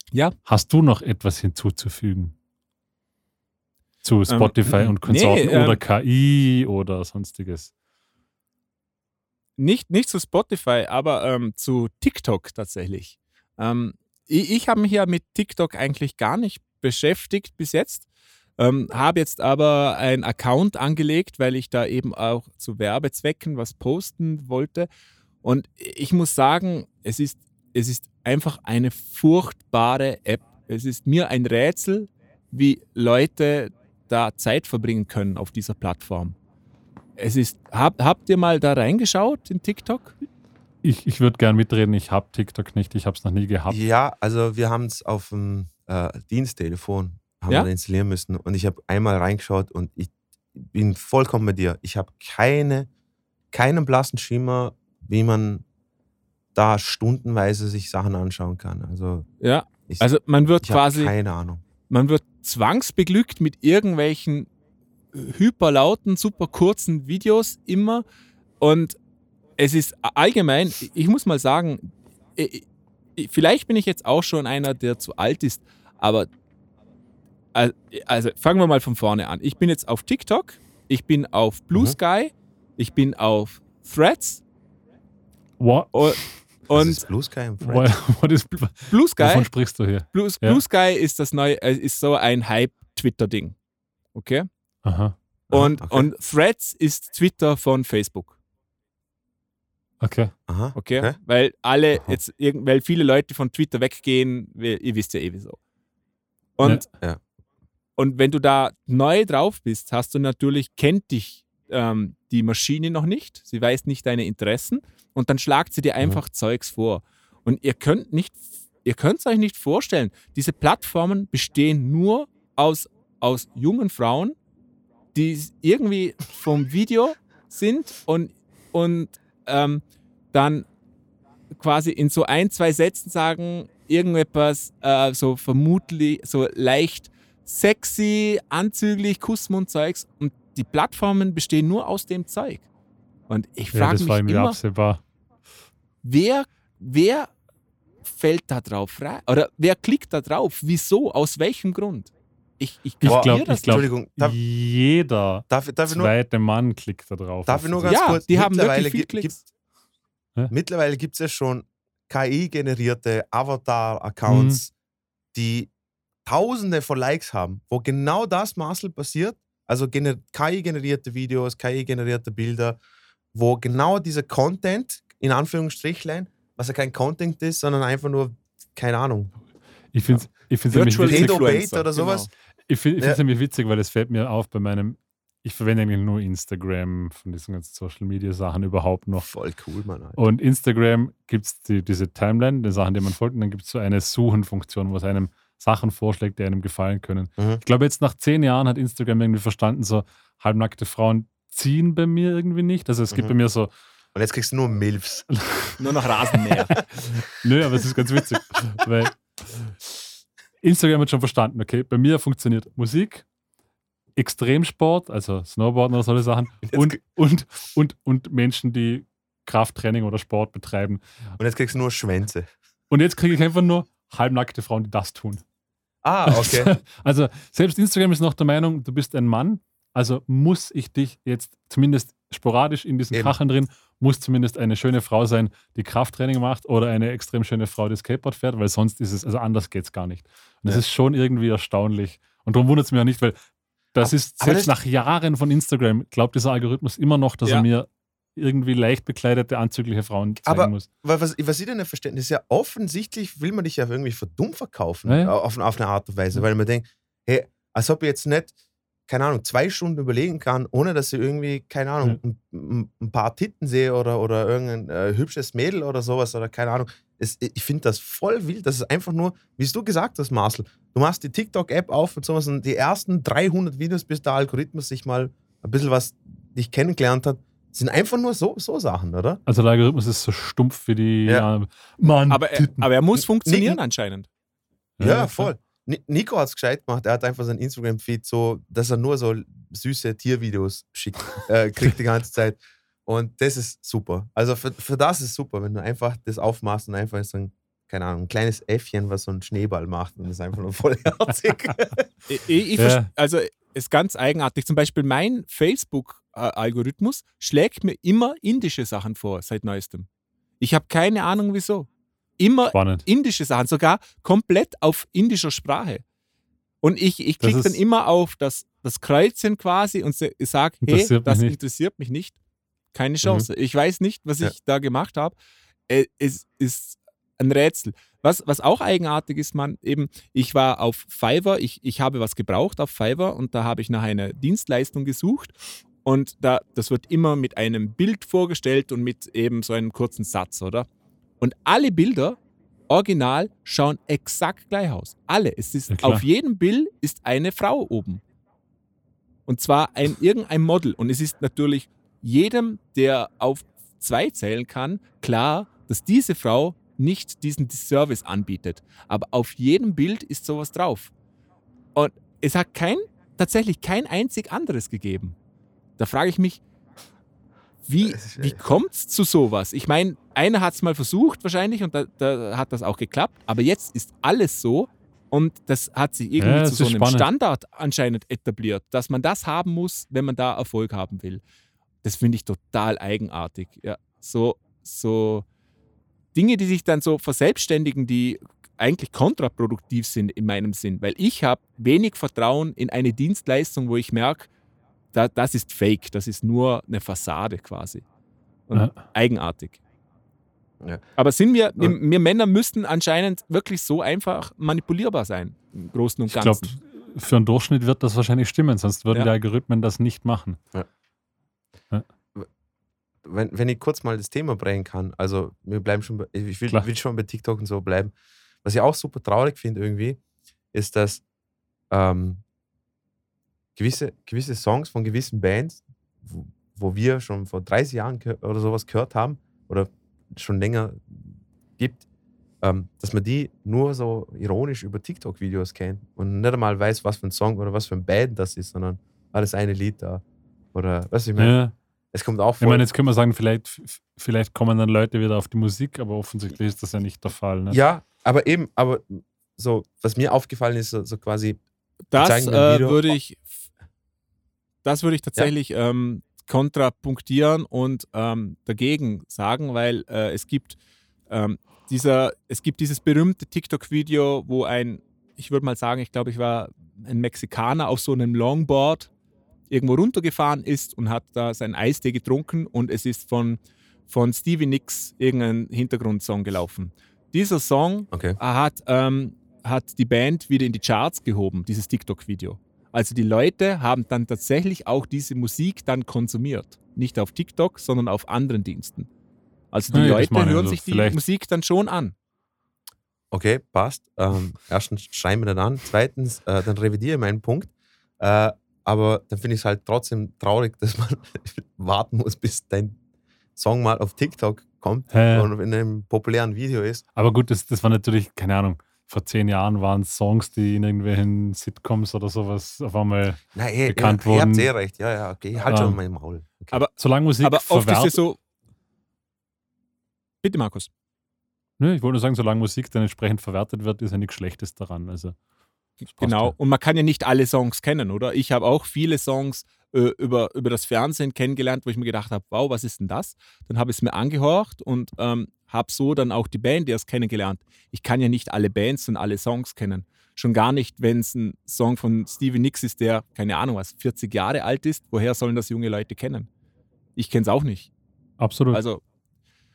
Ja. hast du noch etwas hinzuzufügen? Zu Spotify Ähm, und Konsorten nee, ähm, oder KI oder sonstiges? nicht, nicht zu Spotify, aber ähm, zu TikTok tatsächlich. Ähm, ich ich habe mich ja mit TikTok eigentlich gar nicht beschäftigt bis jetzt. Ähm, habe jetzt aber einen Account angelegt, weil ich da eben auch zu Werbezwecken was posten wollte. Und ich muss sagen, es ist, es ist einfach eine furchtbare App. Es ist mir ein Rätsel, wie Leute da Zeit verbringen können auf dieser Plattform. Es ist, hab, habt ihr mal da reingeschaut in TikTok? Ich, ich würde gern mitreden, ich habe TikTok nicht, ich habe es noch nie gehabt. Ja, also wir haben es auf dem äh, Diensttelefon haben Ja? wir installieren müssen und ich habe einmal reingeschaut und ich bin vollkommen bei dir. Ich habe keine, keinen blassen Schimmer, wie man da stundenweise sich Sachen anschauen kann. Also Ja. ich, Also man wird ich habe quasi, keine Ahnung. man wird zwangsbeglückt mit irgendwelchen hyperlauten, super kurzen Videos immer. Und es ist allgemein, ich muss mal sagen, ich- ich- vielleicht bin ich jetzt auch schon einer, der zu alt ist, aber al- also fangen wir mal von vorne an. Ich bin jetzt auf TikTok, ich bin auf Blue Mhm. Sky, ich bin auf Threads What, und, Das und ist Blue Sky und what, what is, Blue Sky wovon sprichst du hier? Blue, Ja. Blue Sky ist das neue, äh, ist so ein Hype-Twitter-Ding. Okay? Aha, Und, okay. und Threads ist Twitter von Facebook. okay. Aha, Okay? okay. Weil alle Aha. jetzt, weil viele Leute von Twitter weggehen, ihr wisst ja eh wieso. Und. Ja. und wenn du da neu drauf bist, hast du natürlich, kennt dich ähm, die Maschine noch nicht, sie weiß nicht deine Interessen und dann schlagt sie dir einfach Zeugs vor. Und ihr könnt nicht, ihr könnt es euch nicht vorstellen, diese Plattformen bestehen nur aus, aus jungen Frauen, die irgendwie vom Video sind und, und ähm, dann quasi in so ein, zwei Sätzen sagen, irgendetwas äh, so vermutlich so leicht sexy, anzüglich, Kussmund-Zeugs und die Plattformen bestehen nur aus dem Zeug. Und ich Ja, frage das war mich immer, absehbar. wer, wer fällt da drauf rein? Oder wer klickt da drauf? Wieso? Aus welchem Grund? Ich, ich, Ich glaube, glaub, Entschuldigung, darf, jeder darf, darf, ich nur, zweite Mann klickt da drauf. darf ich nur Das ganz Ja, kurz? die haben mittlerweile wirklich viel gi- Klicks. Ja. Mittlerweile gibt es ja schon KI-generierte Avatar-Accounts, Mhm. die Tausende von Likes haben, wo genau das Marcel passiert. Also gener KI-generierte Videos, KI-generierte Bilder, wo genau dieser Content, in Anführungsstrichlein, was ja kein Content ist, sondern einfach nur, keine Ahnung, Ich finde es ich find's nämlich Virtual witzig, oder sowas. ich find, ich Ja. nämlich witzig, weil es fällt mir auf bei meinem, ich verwende eigentlich nur Instagram von diesen ganzen Social Media Sachen überhaupt noch. Voll cool, Mann. Alter. Und Instagram gibt es die, diese Timeline, die Sachen, die man folgt, und dann gibt es so eine Suchenfunktion, wo es einem Sachen vorschlägt, die einem gefallen können. Mhm. Ich glaube, jetzt nach zehn Jahren hat Instagram irgendwie verstanden, so halbnackte Frauen ziehen bei mir irgendwie nicht. Also es gibt Mhm. bei mir so, Und jetzt kriegst du nur Milfs. [laughs] Nur noch Rasenmäher. [laughs] nö, aber es ist ganz witzig, [laughs] weil Instagram hat schon verstanden, okay, bei mir funktioniert Musik, Extremsport, also Snowboarden oder solche Sachen und, und, und, und Menschen, die Krafttraining oder Sport betreiben. Und jetzt kriegst du nur Schwänze. Und jetzt kriege ich einfach nur halbnackte Frauen, die das tun. Ah, okay. Also selbst Instagram ist noch der Meinung, du bist ein Mann, also muss ich dich jetzt zumindest sporadisch in diesen Eben. Kacheln drin, muss zumindest eine schöne Frau sein, die Krafttraining macht oder eine extrem schöne Frau, die Skateboard fährt, weil sonst ist es, also anders geht es gar nicht. Und das Ja. ist schon irgendwie erstaunlich. Und darum wundert es mich auch nicht, weil das Aber- ist aber selbst das- nach Jahren von Instagram, glaubt dieser Algorithmus immer noch, dass Ja. er mir irgendwie leicht bekleidete, anzügliche Frauen zeigen Aber- muss. Weil was, was ich denn nicht verstehe, ist ja offensichtlich, will man dich ja irgendwie für dumm verkaufen, Ja, ja. Auf, auf eine Art und Weise, weil man denkt, hey, als ob ich jetzt nicht, keine Ahnung, zwei Stunden überlegen kann, ohne dass ich irgendwie, keine Ahnung, ein, ein- ein paar Titten sehe oder, oder irgendein äh, hübsches Mädel oder sowas oder keine Ahnung. Es, ich finde das voll wild. Das ist einfach nur, wie du gesagt hast, Marcel, du machst die TikTok-App auf und sowas und die ersten 300 Videos, bis der Algorithmus sich mal ein bisschen was dich kennengelernt hat, sind einfach nur so, so Sachen, oder? Also der Algorithmus ist so stumpf wie die Ja. ja. Mann, Aber er, Titten. aber er muss funktionieren Nicken. anscheinend. Ja, klar. voll. Ni- Nico hat es gescheit gemacht. Er hat einfach sein Instagram-Feed so, dass er nur so süße Tiervideos schickt, äh, kriegt die ganze Zeit. Und das ist super. Also für, für das ist super, wenn du einfach das aufmachst und einfach so ein, keine Ahnung, ein kleines Äffchen, was so einen Schneeball macht und das ist einfach nur voll [laughs] herzig. Ich, ich, Ja. Also ist ganz eigenartig. Zum Beispiel mein Facebook-Algorithmus schlägt mir immer indische Sachen vor seit neuestem. Ich habe keine Ahnung wieso. Immer Spannend. indische Sachen, sogar komplett auf indischer Sprache. Und ich, ich klicke dann immer auf das, das Kreuzchen quasi und sage, hey, Interessiert mich das nicht. interessiert mich nicht. Keine Chance. Ich weiß nicht, was Ja. ich da gemacht habe. Äh, Es ist ein Rätsel. Was, was auch eigenartig ist, man, eben, ich war auf Fiverr, ich, ich habe was gebraucht auf Fiverr und da habe ich nach einer Dienstleistung gesucht und da, das wird immer mit einem Bild vorgestellt und mit eben so einem kurzen Satz, oder? Und alle Bilder, original, schauen exakt gleich aus. Alle. Es ist, Ja, auf jedem Bild ist eine Frau oben. Und zwar ein, irgendein Model. Und es ist natürlich jedem, der auf zwei zählen kann, klar, dass diese Frau nicht diesen Service anbietet. Aber auf jedem Bild ist sowas drauf. Und es hat kein, tatsächlich kein einzig anderes gegeben. Da frage ich mich, wie, wie kommt es zu sowas? Ich meine, einer hat es mal versucht wahrscheinlich und da, da hat das auch geklappt, aber jetzt ist alles so und das hat sich irgendwie Ja, zu so einem spannend. Standard anscheinend etabliert, dass man das haben muss, wenn man da Erfolg haben will. Das finde ich total eigenartig. Ja, so, so Dinge, die sich dann so verselbstständigen, die eigentlich kontraproduktiv sind in meinem Sinn, weil ich habe wenig Vertrauen in eine Dienstleistung, wo ich merke, da, das ist fake, das ist nur eine Fassade quasi. Und Ja. eigenartig. Ja. Aber sind wir, wir, wir Männer müssten anscheinend wirklich so einfach manipulierbar sein, im Großen und Ich glaube, Ganzen. für einen Durchschnitt wird das wahrscheinlich stimmen, sonst würden Ja. die Algorithmen das nicht machen. wenn, wenn ich kurz mal das Thema bringen kann, also wir bleiben schon, bei, ich will, will schon bei TikTok und so bleiben. Was ich auch super traurig finde irgendwie, ist, dass ähm, gewisse, gewisse Songs von gewissen Bands, wo, wo wir schon vor 30 Jahren oder sowas gehört haben oder schon länger gibt, ähm, dass man die nur so ironisch über TikTok-Videos kennt und nicht einmal weiß, was für ein Song oder was für ein Band das ist, sondern alles eine Lied da. Oder, du, ich meine, Ja. es kommt auch Ich vor. meine, jetzt können wir sagen, vielleicht, vielleicht kommen dann Leute wieder auf die Musik, aber offensichtlich ist das ja nicht der Fall. Ne? ja, aber eben, aber so, was mir aufgefallen ist, so, so quasi, Das äh, würde ich, das würde ich tatsächlich ähm, kontrapunktieren und ähm, dagegen sagen, weil äh, es gibt ähm, dieser, es gibt dieses berühmte TikTok-Video, wo ein, ich würde mal sagen, ich glaube, ich war ein Mexikaner auf so einem Longboard irgendwo runtergefahren ist und hat da seinen Eistee getrunken und es ist von, von Stevie Nicks irgendein Hintergrundsong gelaufen. Dieser Song okay, hat, ähm, hat die Band wieder in die Charts gehoben, dieses TikTok-Video. Also die Leute haben dann tatsächlich auch diese Musik dann konsumiert. Nicht auf TikTok, sondern auf anderen Diensten. Also die das Leute hören Also sich die Musik dann schon an. okay, passt. Ähm, erstens schreiben wir dann an. Zweitens, äh, dann revidiere ich meinen Punkt. Äh, aber dann finde ich es halt trotzdem traurig, dass man [laughs] warten muss, bis dein Song mal auf TikTok kommt ja. und in einem populären Video ist. Aber gut, das, das war natürlich, keine Ahnung, vor zehn Jahren waren Songs, die in irgendwelchen Sitcoms oder sowas auf einmal, Na, eh, Bekannt ja, ihr habt wurden. eh recht. Ja, ja, okay. Halt Ähm, schon mein Maul. Okay. Aber, solange Musik aber oft ist es so. Bitte, Markus. ne, ich wollte nur sagen, solange Musik dann entsprechend verwertet wird, ist ja nichts Schlechtes daran. Also, Genau. ja. Und man kann ja nicht alle Songs kennen, oder? Ich habe auch viele Songs äh, über, über das Fernsehen kennengelernt, wo ich mir gedacht habe, wow, was ist denn das? Dann habe ich es mir angehorcht und ähm, habe so dann auch die Band erst kennengelernt. Ich kann ja nicht alle Bands und alle Songs kennen. Schon gar nicht, wenn es ein Song von Stevie Nicks ist, der, keine Ahnung was, 40 Jahre alt ist. Woher sollen das junge Leute kennen? Ich kenne es auch nicht. Absolut. Also,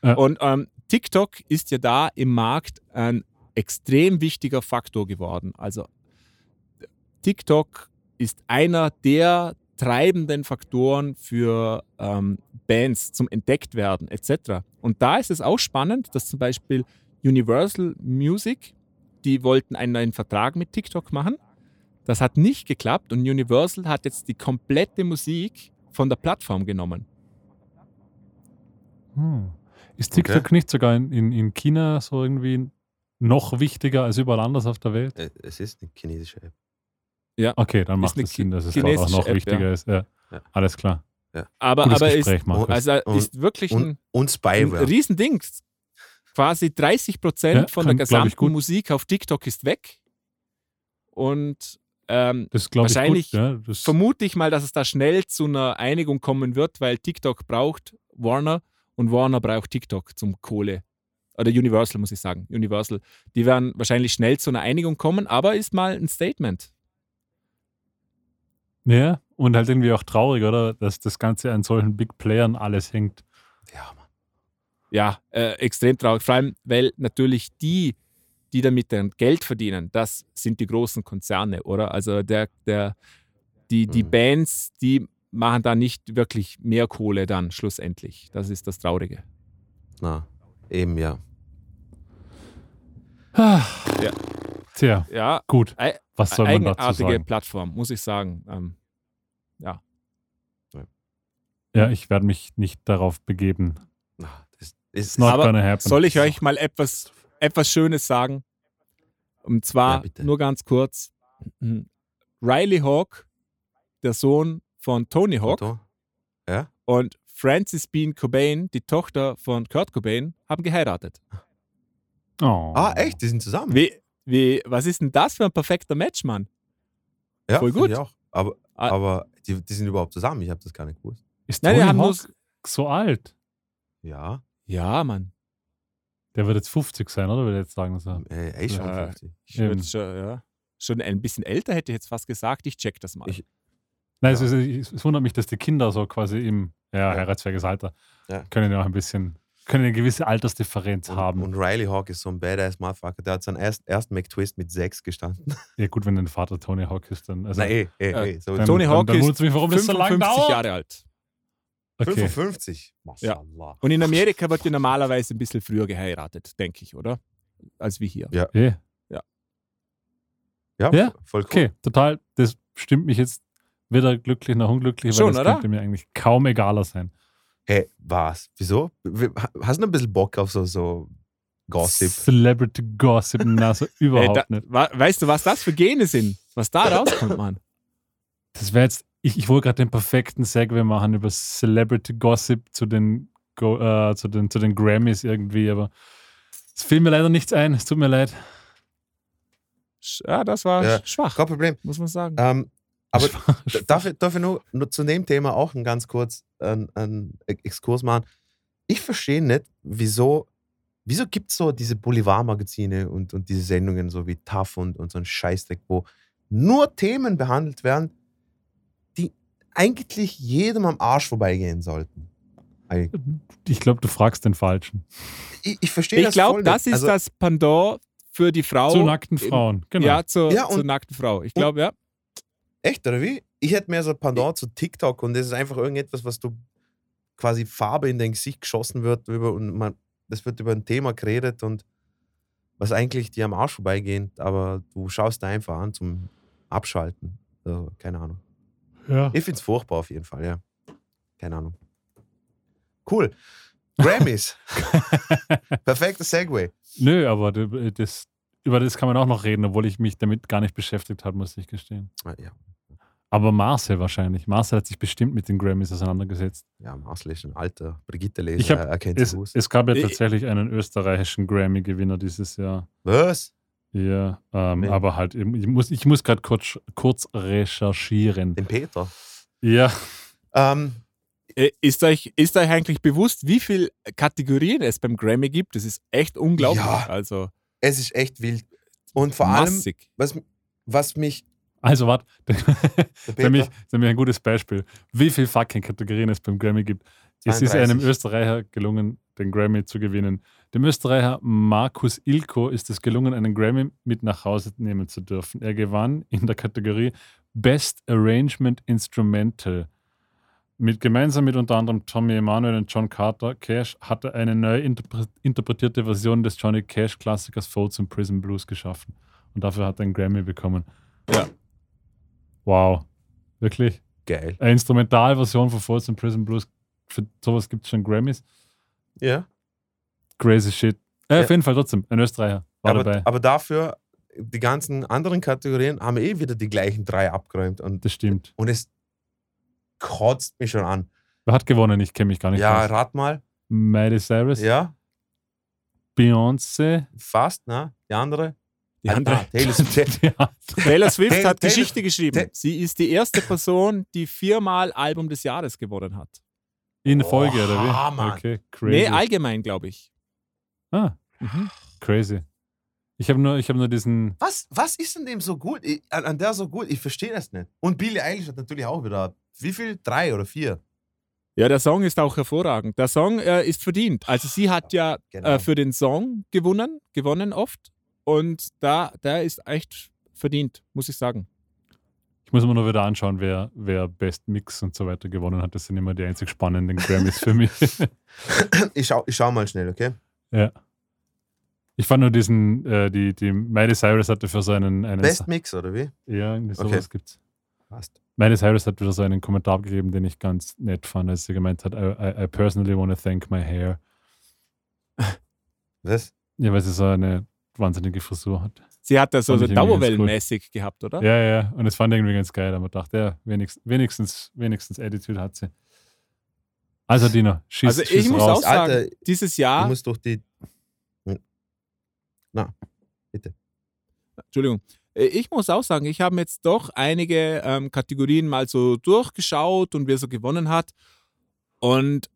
Ja. und ähm, TikTok ist ja da im Markt ein extrem wichtiger Faktor geworden. Also, TikTok ist einer der treibenden Faktoren für ähm, Bands zum Entdecktwerden etc. Und da ist es auch spannend, dass zum Beispiel Universal Music, die wollten einen neuen Vertrag mit TikTok machen. Das hat nicht geklappt und Universal hat jetzt die komplette Musik von der Plattform genommen. Hm. Ist TikTok nicht sogar in, in, in China so irgendwie noch wichtiger als überall anders auf der Welt? Äh, es ist eine chinesische App. Okay, dann macht es Sinn, dass es dort auch noch App, wichtiger ja. ist. Ja. Ja. Alles klar. Aber, Gutes aber Gespräch, ist, Markus. also ist wirklich Und, ein, und ein. Riesending. Quasi 30 Prozent Ja, von der kann- gesamten gut. Musik auf TikTok ist weg. Und ähm, Das glaube ich Wahrscheinlich gut. Ja, das, vermute ich mal, dass es da schnell zu einer Einigung kommen wird, weil TikTok braucht Warner und Warner braucht TikTok zum Kohle. Oder Universal, muss ich sagen. Universal. Die werden wahrscheinlich schnell zu einer Einigung kommen, aber ist mal ein Statement. Ja, und halt irgendwie auch traurig, oder? Dass das Ganze an solchen Big Playern alles hängt. ja, Mann. Ja, äh, extrem traurig. Vor allem, weil natürlich die, die damit dann Geld verdienen, das sind die großen Konzerne, oder? Also der, der, die, die Mhm. Bands, die machen da nicht wirklich mehr Kohle dann schlussendlich. Das ist das Traurige. Na, eben ja. Ah. Ja. Tja, Ja, gut. Was soll man dazu eigenartige sagen? Plattform, muss ich sagen. Ähm, Ja, ich werde mich nicht darauf begeben. Na, das ist Not Aber gonna happen. soll ich euch mal etwas, etwas Schönes sagen? Und Ja, zwar bitte. nur ganz kurz. Riley Hawk, der Sohn von Tony Hawk. Ja? und Frances Bean Cobain, die Tochter von Kurt Cobain, haben geheiratet. Oh. Ah, echt? Die sind zusammen? Wie, wie, was ist denn das für ein perfekter Match, Mann? ja, voll gut. Ich auch. Aber, Ah. aber die, die sind überhaupt zusammen. Ich habe das gar nicht gewusst. Ist Nein, Tony die haben nur. Hawk so alt? Ja, Ja, Mann. Der wird jetzt 50 sein, oder? Würde ich jetzt sagen. So. äh, ey, schon Ja. 50. Ich würd Eben. schon, ja, schon ein bisschen älter hätte ich jetzt fast gesagt. Ich check das mal. Ich- Nein, Ja. es, ist, es wundert mich, dass die Kinder so quasi im ja, Ja. heiratsfähiges Alter Ja. können ja auch ein bisschen, können eine gewisse Altersdifferenz Und, haben. und Riley Hawk ist so ein badass Motherfucker. Der hat seinen erst, ersten McTwist mit 6 gestanden. [laughs] ja, gut, wenn dein Vater Tony Hawk ist, dann. Also, Na, eh, eh, Äh, eh. So dann, Tony dann, Hawk dann ist wundert es mich, warum das so lange 55. Jahre alt. Okay. 55. Ja. Und in Amerika wird ja normalerweise ein bisschen früher geheiratet, denke ich, oder? Als wie hier. Ja, Eh. ja, Ja, voll cool. Okay, total. Das stimmt mich jetzt weder glücklich noch unglücklich, Schon, weil das oder? könnte mir eigentlich kaum egaler sein. Hey, was? Wieso? Wie- Hast du ein bisschen Bock auf so, so Gossip? Celebrity Gossip, na, so [laughs] überhaupt da, nicht. wa- weißt du, was das für Gene sind? Was da rauskommt, Mann? Das wäre jetzt, ich, ich wollte gerade den perfekten Segway machen über Celebrity Gossip zu den, Go, äh, zu den, zu den Grammys irgendwie, aber es fiel mir leider nichts ein. Es tut mir leid. Ja, das war Ja. sch- schwach, Kein Problem. muss man sagen. Ähm, aber darf ich, darf ich nur, nur zu dem Thema auch ein ganz kurz einen, einen Exkurs machen? Ich verstehe nicht, wieso, wieso gibt es so diese Boulevardmagazine und, und diese Sendungen so wie TAF und, und so ein Scheißdreck, wo nur Themen behandelt werden, die eigentlich jedem am Arsch vorbeigehen sollten. Eigentlich. Ich glaube, du fragst den Falschen. Ich, ich verstehe ich das glaube, voll das ist Also, das Pendant für die Frau. Zu nackten Frauen, genau. Ja, zur, Ja, und- zur nackten Frau. Ich glaube, ja. Echt, oder wie? Ich hätte mehr so ein Pendant zu TikTok und das ist einfach irgendetwas, was du quasi Farbe in dein Gesicht geschossen wird über, und man, das wird über ein Thema geredet und was eigentlich dir am Arsch vorbeigeht, aber du schaust da einfach an zum Abschalten. Also, keine Ahnung. Ja. Ich finde es furchtbar auf jeden Fall, ja. Keine Ahnung. Cool. Grammys. [laughs] Perfekter Segway. Nö, aber d- das, über das kann man auch noch reden, obwohl ich mich damit gar nicht beschäftigt habe, muss ich gestehen. Ah, Ja, Aber Marcel wahrscheinlich. Marcel hat sich bestimmt mit den Grammys auseinandergesetzt. ja Marcel ist ein alter Brigitte-Leser. Ich hab- er kennt Es, es gab ja Ich- tatsächlich einen österreichischen Grammy-Gewinner dieses Jahr. Was? Ja, ähm, aber halt, ich muss, ich muss gerade kurz, kurz recherchieren. Den Peter. Ja, Ähm, Äh, Ist euch, ist euch eigentlich bewusst, wie viele Kategorien es beim Grammy gibt? Das ist echt unglaublich. Ja. Also es ist echt wild. Und vor allem, massig. was, was mich. Also warte, [laughs] Der das ist Peter, nämlich, ein gutes Beispiel, wie viele fucking Kategorien es beim Grammy gibt. Es ist 32. einem Österreicher gelungen, den Grammy zu gewinnen. Dem Österreicher Markus Ilko ist es gelungen, einen Grammy mit nach Hause nehmen zu dürfen. Er gewann in der Kategorie Best Arrangement Instrumental. Mit, gemeinsam mit unter anderem Tommy Emanuel und John Carter Cash hat er eine neu interpre interpretierte Version des Johnny Cash Klassikers Folds and Prison Blues geschaffen. Und dafür hat er einen Grammy bekommen. Ja. Wow. Wirklich? geil. Eine Instrumentalversion von Folds and Prison Blues. Für sowas gibt es schon Grammys. Ja. Crazy shit. Äh, Ja. Auf jeden Fall trotzdem. Ein Österreicher war Aber, dabei. aber dafür, die ganzen anderen Kategorien haben eh wieder die gleichen drei abgeräumt. Und, Das stimmt. und es kotzt mich schon an. Wer hat gewonnen? Ich kenne mich gar nicht Ja, aus. rat mal. Miley Cyrus, Ja, Beyoncé. fast, ne? Die andere? Die Ah, andere. ah, Taylor Swift. [laughs] ja. Taylor Swift Taylor- hat Taylor- Geschichte geschrieben. Ta- Sie ist die erste Person, die viermal Album des Jahres gewonnen hat. In Folge, oder Oha, wie? Mann. Okay, crazy. Nee, allgemein, glaube ich. ah, Mhm. crazy. Ich habe nur, ich hab nur diesen. Was, was ist denn dem so gut? Ich, an, an der so gut? Ich verstehe das nicht. Und Billie Eilish hat natürlich auch wieder. Wie viel? Drei oder vier? Ja, der Song ist auch hervorragend. Der Song äh, ist verdient. Also sie hat ja Genau. äh, für den Song gewonnen, gewonnen oft. Und da, der ist echt verdient, muss ich sagen. Ich muss mir nur wieder anschauen, wer, wer Best Mix und so weiter gewonnen hat. Das sind immer die einzig spannenden Grammys für mich. [laughs] Ich schau, ich schau mal schnell, okay? ja. Ich fand nur diesen, äh, die, die Miley Cyrus hatte für so einen. einen Best Mix, oder wie? Ja, irgendwie sowas Okay. gibt's. Passt. Miley Cyrus hat wieder so einen Kommentar abgegeben, den ich ganz nett fand, als sie gemeint hat, I, I, I personally want to thank my hair. Was? Ja, weil sie so eine wahnsinnige Frisur hat. Sie hat das so, Fand so ich irgendwie ganz dauerwellenmäßig gehabt, oder? Ja, ja, und es fand ich irgendwie ganz geil, aber ich dachte, ja, wenigstens, wenigstens, wenigstens Attitude hat sie. Also, Dino, schieß, Also ich schieß muss raus. auch sagen, Alter, dieses Du Jahr, musst durch die. Entschuldigung, Äh, ich muss auch sagen, ich habe mir jetzt doch einige ähm, Kategorien mal so durchgeschaut und wer so gewonnen hat. Und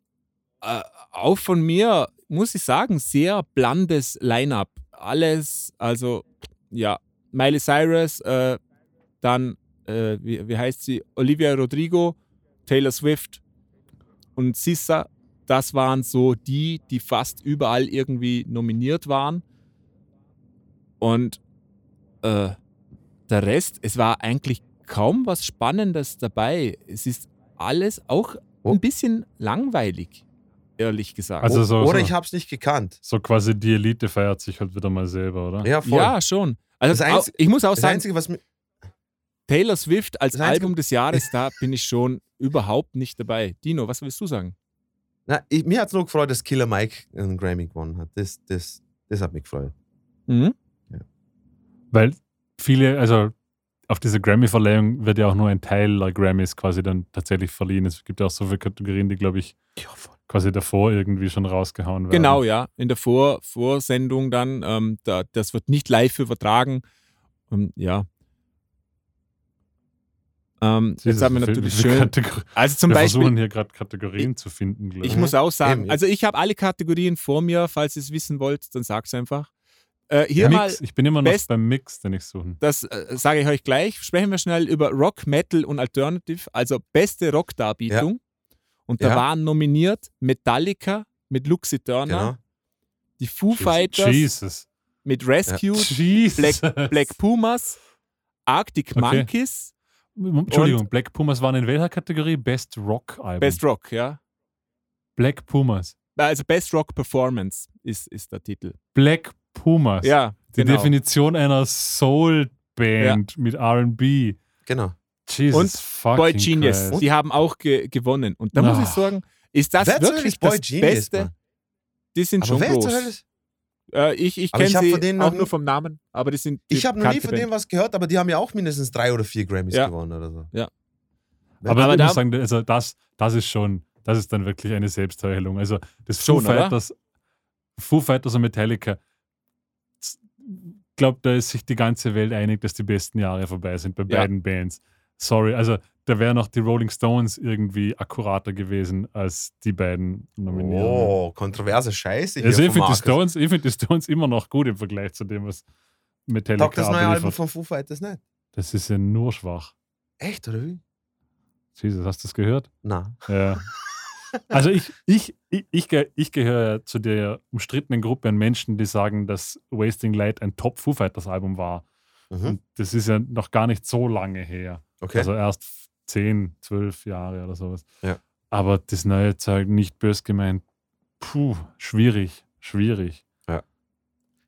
äh, auch von mir, muss ich sagen, sehr blandes Line-up. Alles, also ja, Miley Cyrus, äh, dann, äh, wie, wie heißt sie, Olivia Rodrigo, Taylor Swift und Sissa. Das waren so die, die fast überall irgendwie nominiert waren. Und äh, der Rest, es war eigentlich kaum was Spannendes dabei. Es ist alles auch Oh. ein bisschen langweilig, ehrlich gesagt. Also so, oder so, ich hab's nicht gekannt. so quasi die Elite feiert sich halt wieder mal selber, oder? Ja, voll. ja, schon. Also Das auch, Einzige- ich muss auch das sagen, Einzige, was. Taylor Swift als Album des Jahres, da bin ich schon überhaupt nicht dabei. Dino, was willst du sagen? Na, ich, mir hat es nur gefreut, dass Killer Mike einen Grammy gewonnen hat. Das, das, das hat mich gefreut. Mhm. Weil viele, also auf diese Grammy-Verleihung wird ja auch nur ein Teil der Grammys quasi dann tatsächlich verliehen. Es gibt ja auch so viele Kategorien, die, glaube ich, Ja, voll. Quasi davor irgendwie schon rausgehauen werden. Genau, ja. In der Vor Vorsendung dann, ähm, da, das wird nicht live übertragen. Ähm, ja. Ähm, jetzt haben wir natürlich schön. Kategor- Also zum wir Beispiel, versuchen hier gerade Kategorien zu finden, glaube ich ich. muss auch sagen, also ich habe alle Kategorien vor mir, falls ihr es wissen wollt, dann sag's einfach. Äh, hier mal, Mix, ich bin immer noch best- beim Mix, den ich suche. das äh, sage ich euch gleich. Sprechen wir schnell über Rock, Metal und Alternative, also beste Rockdarbietung. Und da Ja. waren nominiert Metallica mit Luxy Turner, Genau. die Foo Fighters Jesus. mit Rescue, Jesus. Black, Black Pumas, Arctic Okay. Monkeys, Entschuldigung, Black Pumas waren in welcher Kategorie? Best Rock Album. Best Rock, ja. Black Pumas. Also Best Rock Performance ist, ist der Titel. Black Pumas. Ja, Die genau. Definition einer Soul-Band mit RB. Genau. Jesus Und Boy Genius, Christ. die haben auch ge gewonnen. Und da muss ich Ah. sagen, ist das Hölle wirklich das Genius, Beste? Mann? Die sind Aber schon groß. Äh, ich ich kenne sie von denen auch nur vom Namen, aber die sind die Ich habe noch nie von denen was gehört, aber die haben ja auch mindestens drei oder vier Grammys Ja. gewonnen oder so. Ja. Aber, Aber ich da- muss sagen, also das, das ist schon, das ist dann wirklich eine Selbstheilung. Also das Schon, Foo? Fighters, Foo Fighters und Metallica, ich glaube, da ist sich die ganze Welt einig, dass die besten Jahre vorbei sind bei Ja. beiden Bands. Sorry, also da wären auch die Rolling Stones irgendwie akkurater gewesen als die beiden Nominierungen. Oh, kontroverse Scheiße also ich finde die. Stones, ich find die Stones immer noch gut im Vergleich zu dem, was Metallica Taugt das neue Album von Foo Fighters nicht? Das ist ja nur schwach. Echt, oder wie? Jesus, hast du das gehört? Na. Ja. [laughs] Also ich, ich, ich, ich, ich gehöre zu der umstrittenen Gruppe an Menschen, die sagen, dass Wasting Light ein Top Foo Fighters Album war. Mhm. Das ist ja noch gar nicht so lange her. Okay. Also erst 10, 12 Jahre oder sowas. Ja. Aber das neue Zeug, nicht bös gemeint, puh, schwierig, schwierig.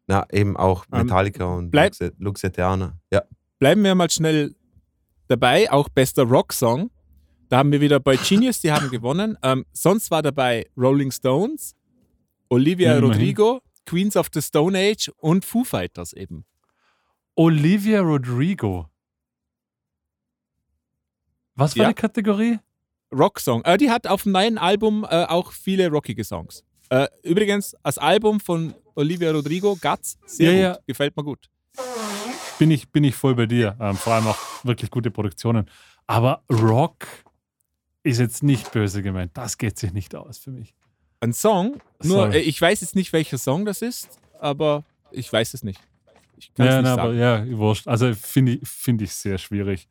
Na, eben auch Ähm, Metallica und bleib- Lux- Lux Eterna. Ja. Bleiben wir mal schnell dabei, auch bester Rock-Song. Da haben wir wieder Boy Genius, die haben gewonnen. Ähm, sonst war dabei Rolling Stones, Olivia Ja, immerhin. Rodrigo, Queens of the Stone Age und Foo Fighters eben. Olivia Rodrigo. Was war Ja. die Kategorie? Rock-Song. Äh, die hat auf dem neuen Album äh, auch viele rockige Songs. Äh, übrigens, das Album von Olivia Rodrigo, Guts, sehr Ja, gut. ja. Gefällt mir gut. bin ich, bin ich voll bei dir. Ähm, vor allem auch wirklich gute Produktionen. Aber Rock ist jetzt nicht böse gemeint. Das geht sich nicht aus für mich. Ein Song, nur Sorry. äh, ich weiß jetzt nicht, welcher Song das ist, aber ich weiß es nicht. Ich kann es Ja, nicht na, sagen. aber ja, wurscht. Also finde ich, find ich sehr schwierig.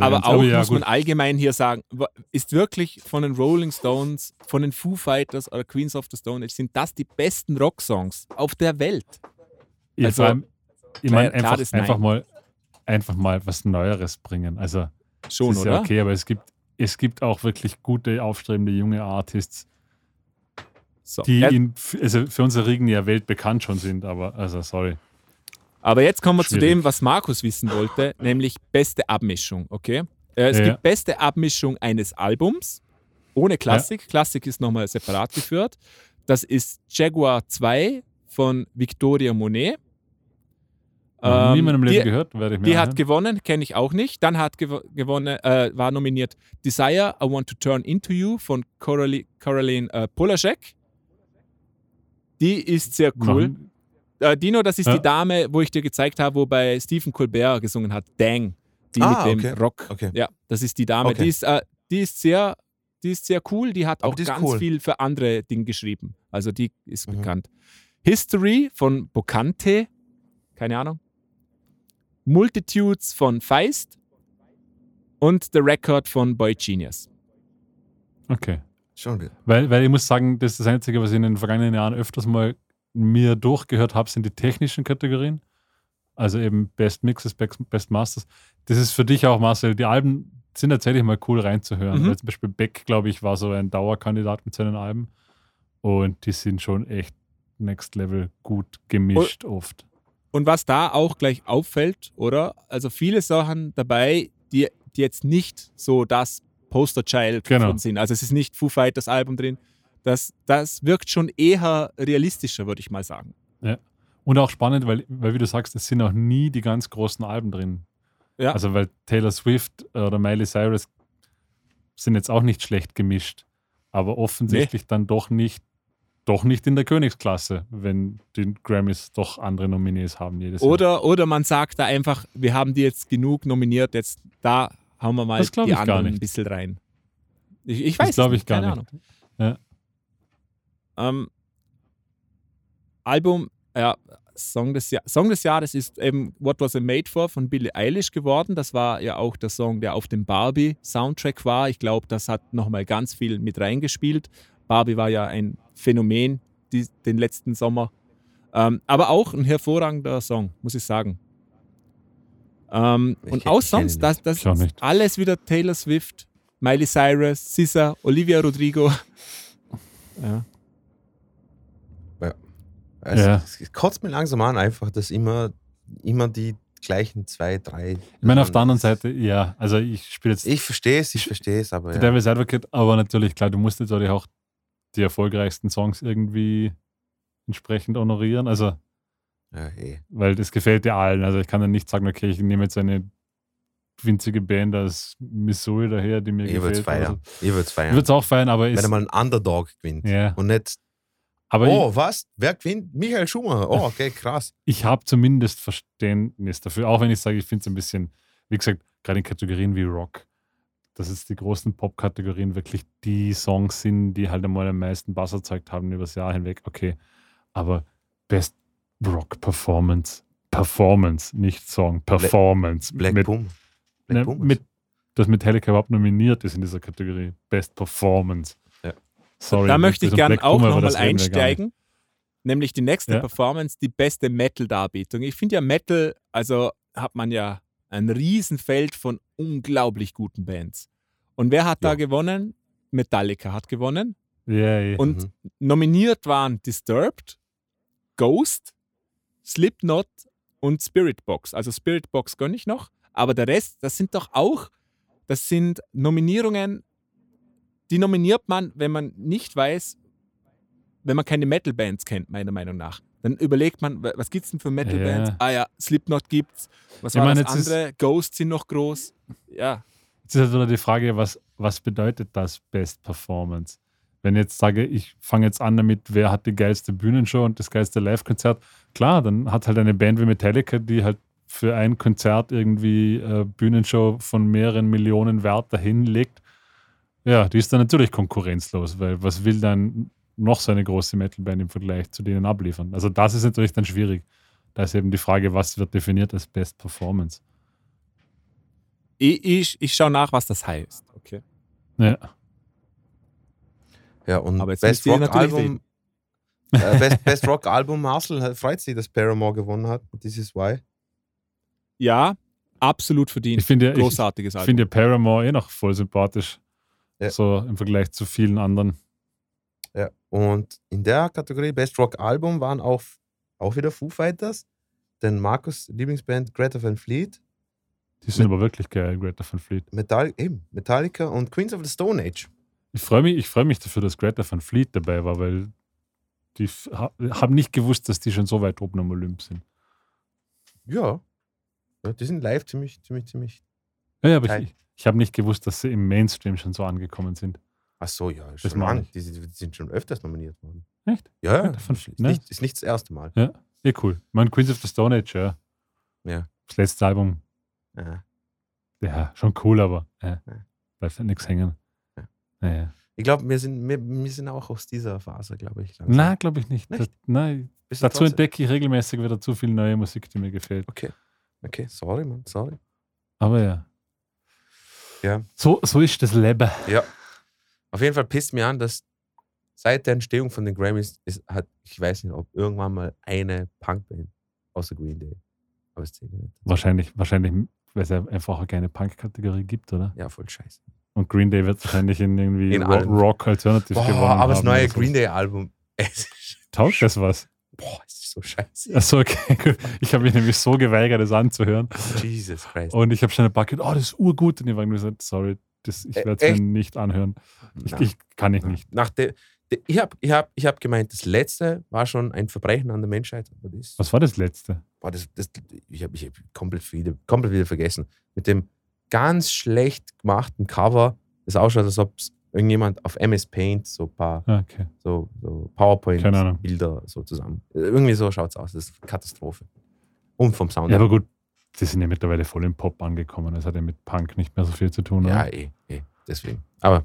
Aber auch ja, muss man gut. allgemein hier sagen, ist wirklich von den Rolling Stones, von den Foo Fighters oder Queens of the Stone Age, sind das die besten Rocksongs auf der Welt? Also, vor allem, ich meine, einfach, einfach, mal, einfach mal was Neueres bringen. Also, Schon, ist oder? ja okay, aber es gibt, es gibt auch wirklich gute, aufstrebende junge Artists, So. die Ja, in, also für unsere Riegen ja weltbekannt schon sind, aber also sorry. Aber jetzt kommen wir zu Schwierig. dem, was Markus wissen wollte, nämlich beste Abmischung, okay? Äh, es Ja. gibt beste Abmischung eines Albums, ohne Klassik. Klassik ist nochmal separat geführt. Das ist Jaguar 2 von Victoria Monet. Noch nie in meinem Ähm, Leben die- gehört, werde ich mir Die hat anhören. gewonnen, kenne ich auch nicht. Dann hat gew gewonnen, äh, war nominiert Desire, I Want to Turn Into You von Coralie, Caroline äh, Polacek. Die ist sehr cool. Noch- Äh, Dino, das ist Ja. die Dame, wo ich dir gezeigt habe, wo bei Stephen Colbert gesungen hat. Dang. Die Ah, mit dem okay. Rock. Okay. Ja, das ist die Dame. Okay. Die, ist, äh, die, ist sehr, die ist sehr cool. Die hat Aber auch die ganz cool. viel für andere Dinge geschrieben. Also die ist Mhm. bekannt. History von Bocante. Keine Ahnung. Multitudes von Feist. Und The Record von Boy Genius. Okay. Schon wieder. Weil, weil ich muss sagen, das ist das Einzige, was ich in den vergangenen Jahren öfters mal mir durchgehört habe, sind die technischen Kategorien. Also eben Best Mixes, Best Masters. Das ist für dich auch, Marcel, die Alben sind tatsächlich mal cool reinzuhören. Mhm. Weil zum Beispiel Beck, glaube ich, war so ein Dauerkandidat mit seinen Alben. Und die sind schon echt next level gut gemischt oft. und was da auch gleich auffällt, oder? Also viele Sachen dabei, die, die jetzt nicht so das Posterchild Genau. sind. Also es ist nicht Foo Fighters Album drin. Das, das wirkt schon eher realistischer, würde ich mal sagen. Und auch spannend, weil, weil wie du sagst, es sind auch nie die ganz großen Alben drin. Ja. Also weil Taylor Swift oder Miley Cyrus sind jetzt auch nicht schlecht gemischt, aber offensichtlich dann doch nicht, doch nicht in der Königsklasse, wenn die Grammys doch andere Nominees haben jedes Jahr. Oder, oder man sagt da einfach, wir haben die jetzt genug nominiert, jetzt da hauen wir mal die anderen ein bisschen rein. Ich, ich weiß das glaube ich gar nicht. Ahnung. Ähm, Album, ja, Song des, Song des Jahres ist eben What Was I Made For von Billie Eilish geworden. Das war ja auch der Song, der auf dem Barbie-Soundtrack war. Ich glaube, das hat nochmal ganz viel mit reingespielt. Barbie war ja ein Phänomen die, den letzten Sommer. Ähm, aber auch ein hervorragender Song, muss ich sagen. Ähm, Ich und auch sonst, das, das ist nicht. alles wieder Taylor Swift, Miley Cyrus, SZA, Olivia Rodrigo. [laughs] Ja. Also, Ja. Es kotzt mir langsam an, einfach, dass immer, immer die gleichen zwei, drei. Ich meine, auf der anderen Seite, ja, also ich spiele jetzt Ich verstehe es, ich verstehe es, aber The ja. Devil's Advocate, aber natürlich, klar, du musst jetzt auch die erfolgreichsten Songs irgendwie entsprechend honorieren. Also, ja eh. weil das gefällt dir allen. Also ich kann dann nicht sagen, okay, ich nehme jetzt eine winzige Band aus Missouri daher, die mir Ich würde es gefällt. feiern. Ich würde es Ich feiern. würde es auch feiern, aber Wenn er mal ein Underdog gewinnt. ja, Und nicht, aber oh, was? Wer gewinnt? Michael Schumacher. Oh, okay, krass. [laughs] ich, ich habe zumindest Verständnis dafür, auch wenn ich sage, ich finde es ein bisschen, wie gesagt, gerade in Kategorien wie Rock, dass es die großen Pop-Kategorien wirklich die Songs sind, die halt einmal am meisten Bass erzeugt haben übers Jahr hinweg. Okay, aber Best Rock Performance, Performance, nicht Song, Performance. Black mit, Boom. ne, Black Boom. mit, dass Metallica überhaupt nominiert ist in dieser Kategorie. Best Performance. Sorry. Da möchte ich gerne auch nochmal einsteigen. Nämlich die nächste Ja. Performance, die beste Metal-Darbietung. Ich finde ja Metal, also hat man ja ein Riesenfeld von unglaublich guten Bands. Und wer hat da Ja. gewonnen? Metallica hat gewonnen. Ja, ja. Und Mhm. nominiert waren Disturbed, Ghost, Slipknot und Spirit Box. Also Spirit Box gönne ich noch. Aber der Rest, das sind doch auch, das sind Nominierungen, die nominiert man, wenn man nicht weiß, wenn man keine Metal-Bands kennt, meiner Meinung nach. Dann überlegt man, wa- was gibt es denn für Metal-Bands? Ja. Ah ja, Slipknot gibt's. Was Ich war meine, das andere? Ghost sind noch groß. Ja, Jetzt ist halt wieder die Frage, was, was bedeutet das Best Performance? Wenn ich jetzt sage, ich fange jetzt an damit, wer hat die geilste Bühnenshow und das geilste Live-Konzert, klar, dann hat halt eine Band wie Metallica, die halt für ein Konzert irgendwie äh, Bühnenshow von mehreren Millionen Wert dahin legt. Ja, die ist dann natürlich konkurrenzlos, weil was will dann noch so eine große Metalband im Vergleich zu denen abliefern? Also das ist natürlich dann schwierig. Da ist eben die Frage, was wird definiert als Best Performance? ich, ich, ich schaue nach, was das heißt. Okay. Ja. Ja, und Aber jetzt Best Rock natürlich Album. Äh, [laughs] Best, Best Rock Album Marcel hat- freut sich, dass Paramore gewonnen hat. This is why. Ja, absolut verdient. Ich finde ja, ich, Großartiges Ich Album. finde ja Paramore eh noch voll sympathisch. Ja. So im Vergleich zu vielen anderen. Ja. Und in der Kategorie Best Rock Album waren auch, auch wieder Foo Fighters, denn Markus Lieblingsband Greta Van Fleet, Die sind Mit- aber wirklich geil, Greta Van Fleet. Metall, eben, Metallica und Queens of the Stone Age. Ich freue mich, ich freu mich dafür, dass Greta Van Fleet dabei war, weil die haben nicht gewusst, dass die schon so weit oben am Olymp sind. Ja. ja die sind live ziemlich, ziemlich, ziemlich. Ja, ja aber Geil. ich, ich habe nicht gewusst, dass sie im Mainstream schon so angekommen sind. Ach so, ja, Das schon lang. Die, die sind schon öfters nominiert worden. Echt? Ja, ja. Van Ist, ne? nicht, ist nicht das erste Mal. Eh cool. Man, Queens of the Stone Age, ja. Ja. Das letzte Album, Ja. ja, schon cool, aber ja, Ja. bleibt halt nichts hängen. Ja. Ja, ja. Ich glaube, wir sind, wir, wir sind auch aus dieser Phase, glaube ich. langsam. Nein, glaube ich nicht. Nicht? Nein, dazu entdecke ich regelmäßig wieder zu viel neue Musik, die mir gefällt. Okay. Okay, sorry, Mann, sorry. Aber ja. Ja. So, so ist das Leben. Ja. Auf jeden Fall pisst mir an, dass seit der Entstehung von den Grammys ist, hat, ich weiß nicht, ob irgendwann mal eine Punkband außer Green Day. Aber es zählt nicht. Wahrscheinlich, wahrscheinlich, weil es ja einfach auch keine Punk-Kategorie gibt, oder? Ja, voll scheiße. Und Green Day wird wahrscheinlich in irgendwie In Ro allem. Rock Alternative Boah, gewonnen aber das neue oder so. Green Day Album. [laughs] Es ist Taugt das was? Boah, es ist so scheiße. Achso, okay, [laughs] gut. Ich habe mich nämlich so geweigert, es anzuhören. Jesus Christ. Und ich habe schon ein paar gehört, oh, das ist urgut. Und die waren gesagt, sorry, das, ich werde es mir nicht anhören. Ich, ich kann ich nicht. Nach der, der, ich habe ich hab, ich hab gemeint, das letzte war schon ein Verbrechen an der Menschheit. Was war das letzte? boah, das, das, ich habe ich hab komplett, wieder, komplett wieder vergessen. Mit dem ganz schlecht gemachten Cover, das ausschaut, als ob es irgendjemand auf MS Paint so ein paar Ah, Okay. so, so. PowerPoint-Bilder so zusammen. Irgendwie so schaut es aus. Das ist eine Katastrophe. Und vom Sound. Ja, aber gut, die sind ja mittlerweile voll im Pop angekommen. Das hat ja mit Punk nicht mehr so viel zu tun. ja eh, eh, deswegen. Aber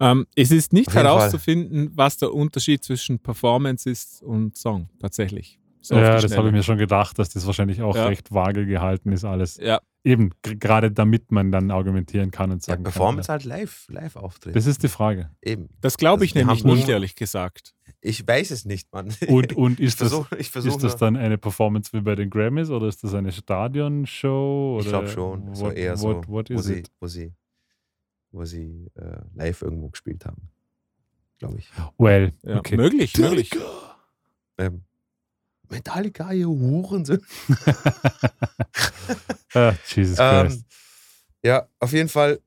Ähm, es ist nicht herauszufinden, was der Unterschied zwischen Performance ist und Song, tatsächlich. So ja, das habe ich mir schon gedacht, dass das wahrscheinlich auch Ja. recht vage gehalten ist, alles. Ja, Eben, gerade damit man dann argumentieren kann und ja, sagen Performance kann. halt live, live auftritt. Das ist die Frage. Eben. das glaube Also ich wir nämlich nicht, ehrlich gesagt. Ich weiß es nicht, Mann. Und, und [laughs] ich ist, das, versuche ich versuch ist das dann eine Performance wie bei den Grammys oder ist das eine Stadionshow? Ich glaube schon. So what- eher so, what- what wo, sie, it? wo sie, wo sie äh, live irgendwo gespielt haben. Glaube ich. Well, Ja, okay. Möglich, möglich. Ähm, Metallica, ihr Hurensohn. [laughs] ah, Jesus Ähm, Christ. ja, auf jeden Fall.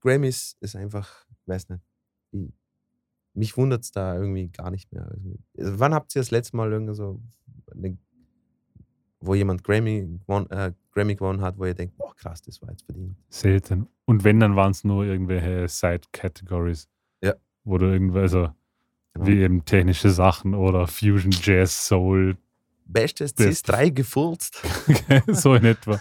Grammys ist einfach, weiß nicht. ich- Mich wundert es da irgendwie gar nicht mehr. Also, wann habt ihr das letzte Mal irgendwie so, eine, wo jemand Grammy, gewon, äh, Grammy gewonnen hat, wo ihr denkt, boah, krass, das war jetzt verdient. Selten. Und wenn, dann waren es nur irgendwelche Side-Categories. Ja. Wo du irgendwie, also Genau. wie eben technische Sachen oder Fusion, Jazz, Soul, Bestes Best. CS3 gefurzt. [laughs] so in etwa.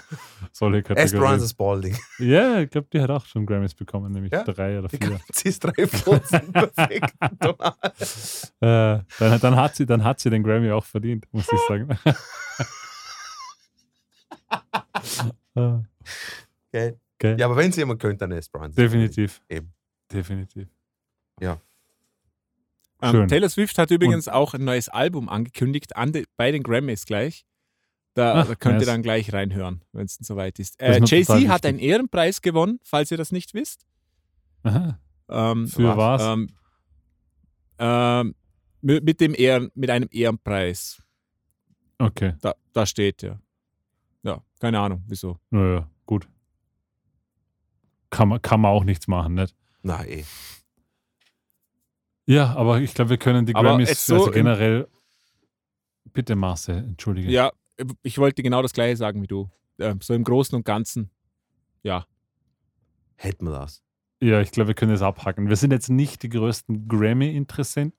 Solche [laughs] Esperanza Kategorien. Spalding. Ja, ich glaube, die hat auch schon Grammys bekommen, nämlich Ja, drei oder vier. kann CS3 furzen. [laughs] Perfekt. Äh, dann, dann, hat sie, dann hat sie den Grammy auch verdient, muss ich sagen. Äh, Geil. Geil. Ja, aber wenn es jemand könnte, dann Esperanza. Definitiv. Eben. Definitiv. Ähm. Taylor Swift hat übrigens auch ein neues Album angekündigt an de, bei den Grammys gleich. Da, Ach, da könnt nice. ihr dann gleich reinhören, wenn es soweit ist. Äh, Jay-Z hat einen Ehrenpreis gewonnen, falls ihr das nicht wisst. Aha. Ähm, Für was? Ähm, ähm, mit, mit, dem Ehren, mit einem Ehrenpreis. Okay. Da, da steht ja. Ja, keine Ahnung, wieso. Naja, gut. Kann man, kann man auch nichts machen, nicht? Na eh. Ja, aber ich glaube, wir können die Aber Grammys jetzt so also generell. Bitte, Marcel, entschuldige. Ja, ich wollte genau das gleiche sagen wie du. Ähm, so im Großen und Ganzen. Ja. Hätten wir das. Ja, ich glaube, wir können es abhaken. Wir sind jetzt nicht die größten Grammy-Interessenten.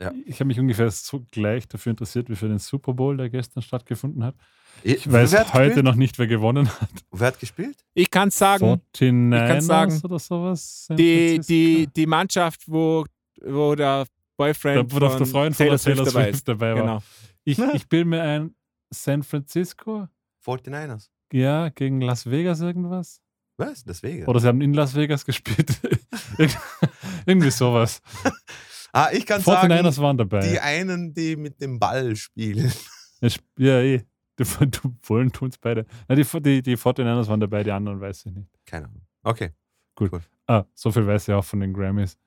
Ja. Ich habe mich ungefähr so gleich dafür interessiert wie für den Super Bowl, der gestern stattgefunden hat. Ich Ich weiß heute gespielt? noch nicht, wer gewonnen hat. Wer hat gespielt? Ich kann sagen, 49ers sagen, oder sowas. Die, die, die Mannschaft, wo, wo der Boyfriend Da, wo der von Freund von Taylor der Taylor Swift dabei Swift dabei war. Genau. Ich, ich bilde mir ein San Francisco, 49ers. ja, gegen Las Vegas irgendwas. Was? Deswegen. Oder sie haben in Las Vegas gespielt. Irgend- [laughs] Irgendwie sowas. [laughs] ah, ich kann 49ers sagen, waren dabei. die einen, die mit dem Ball spielen. Ja, eh. Die, du, wollen tun es beide. Na, die, die, die 49ers waren dabei, die anderen weiß ich nicht. Keine Ahnung. Okay. Ah, so viel weiß ich auch von den Grammys.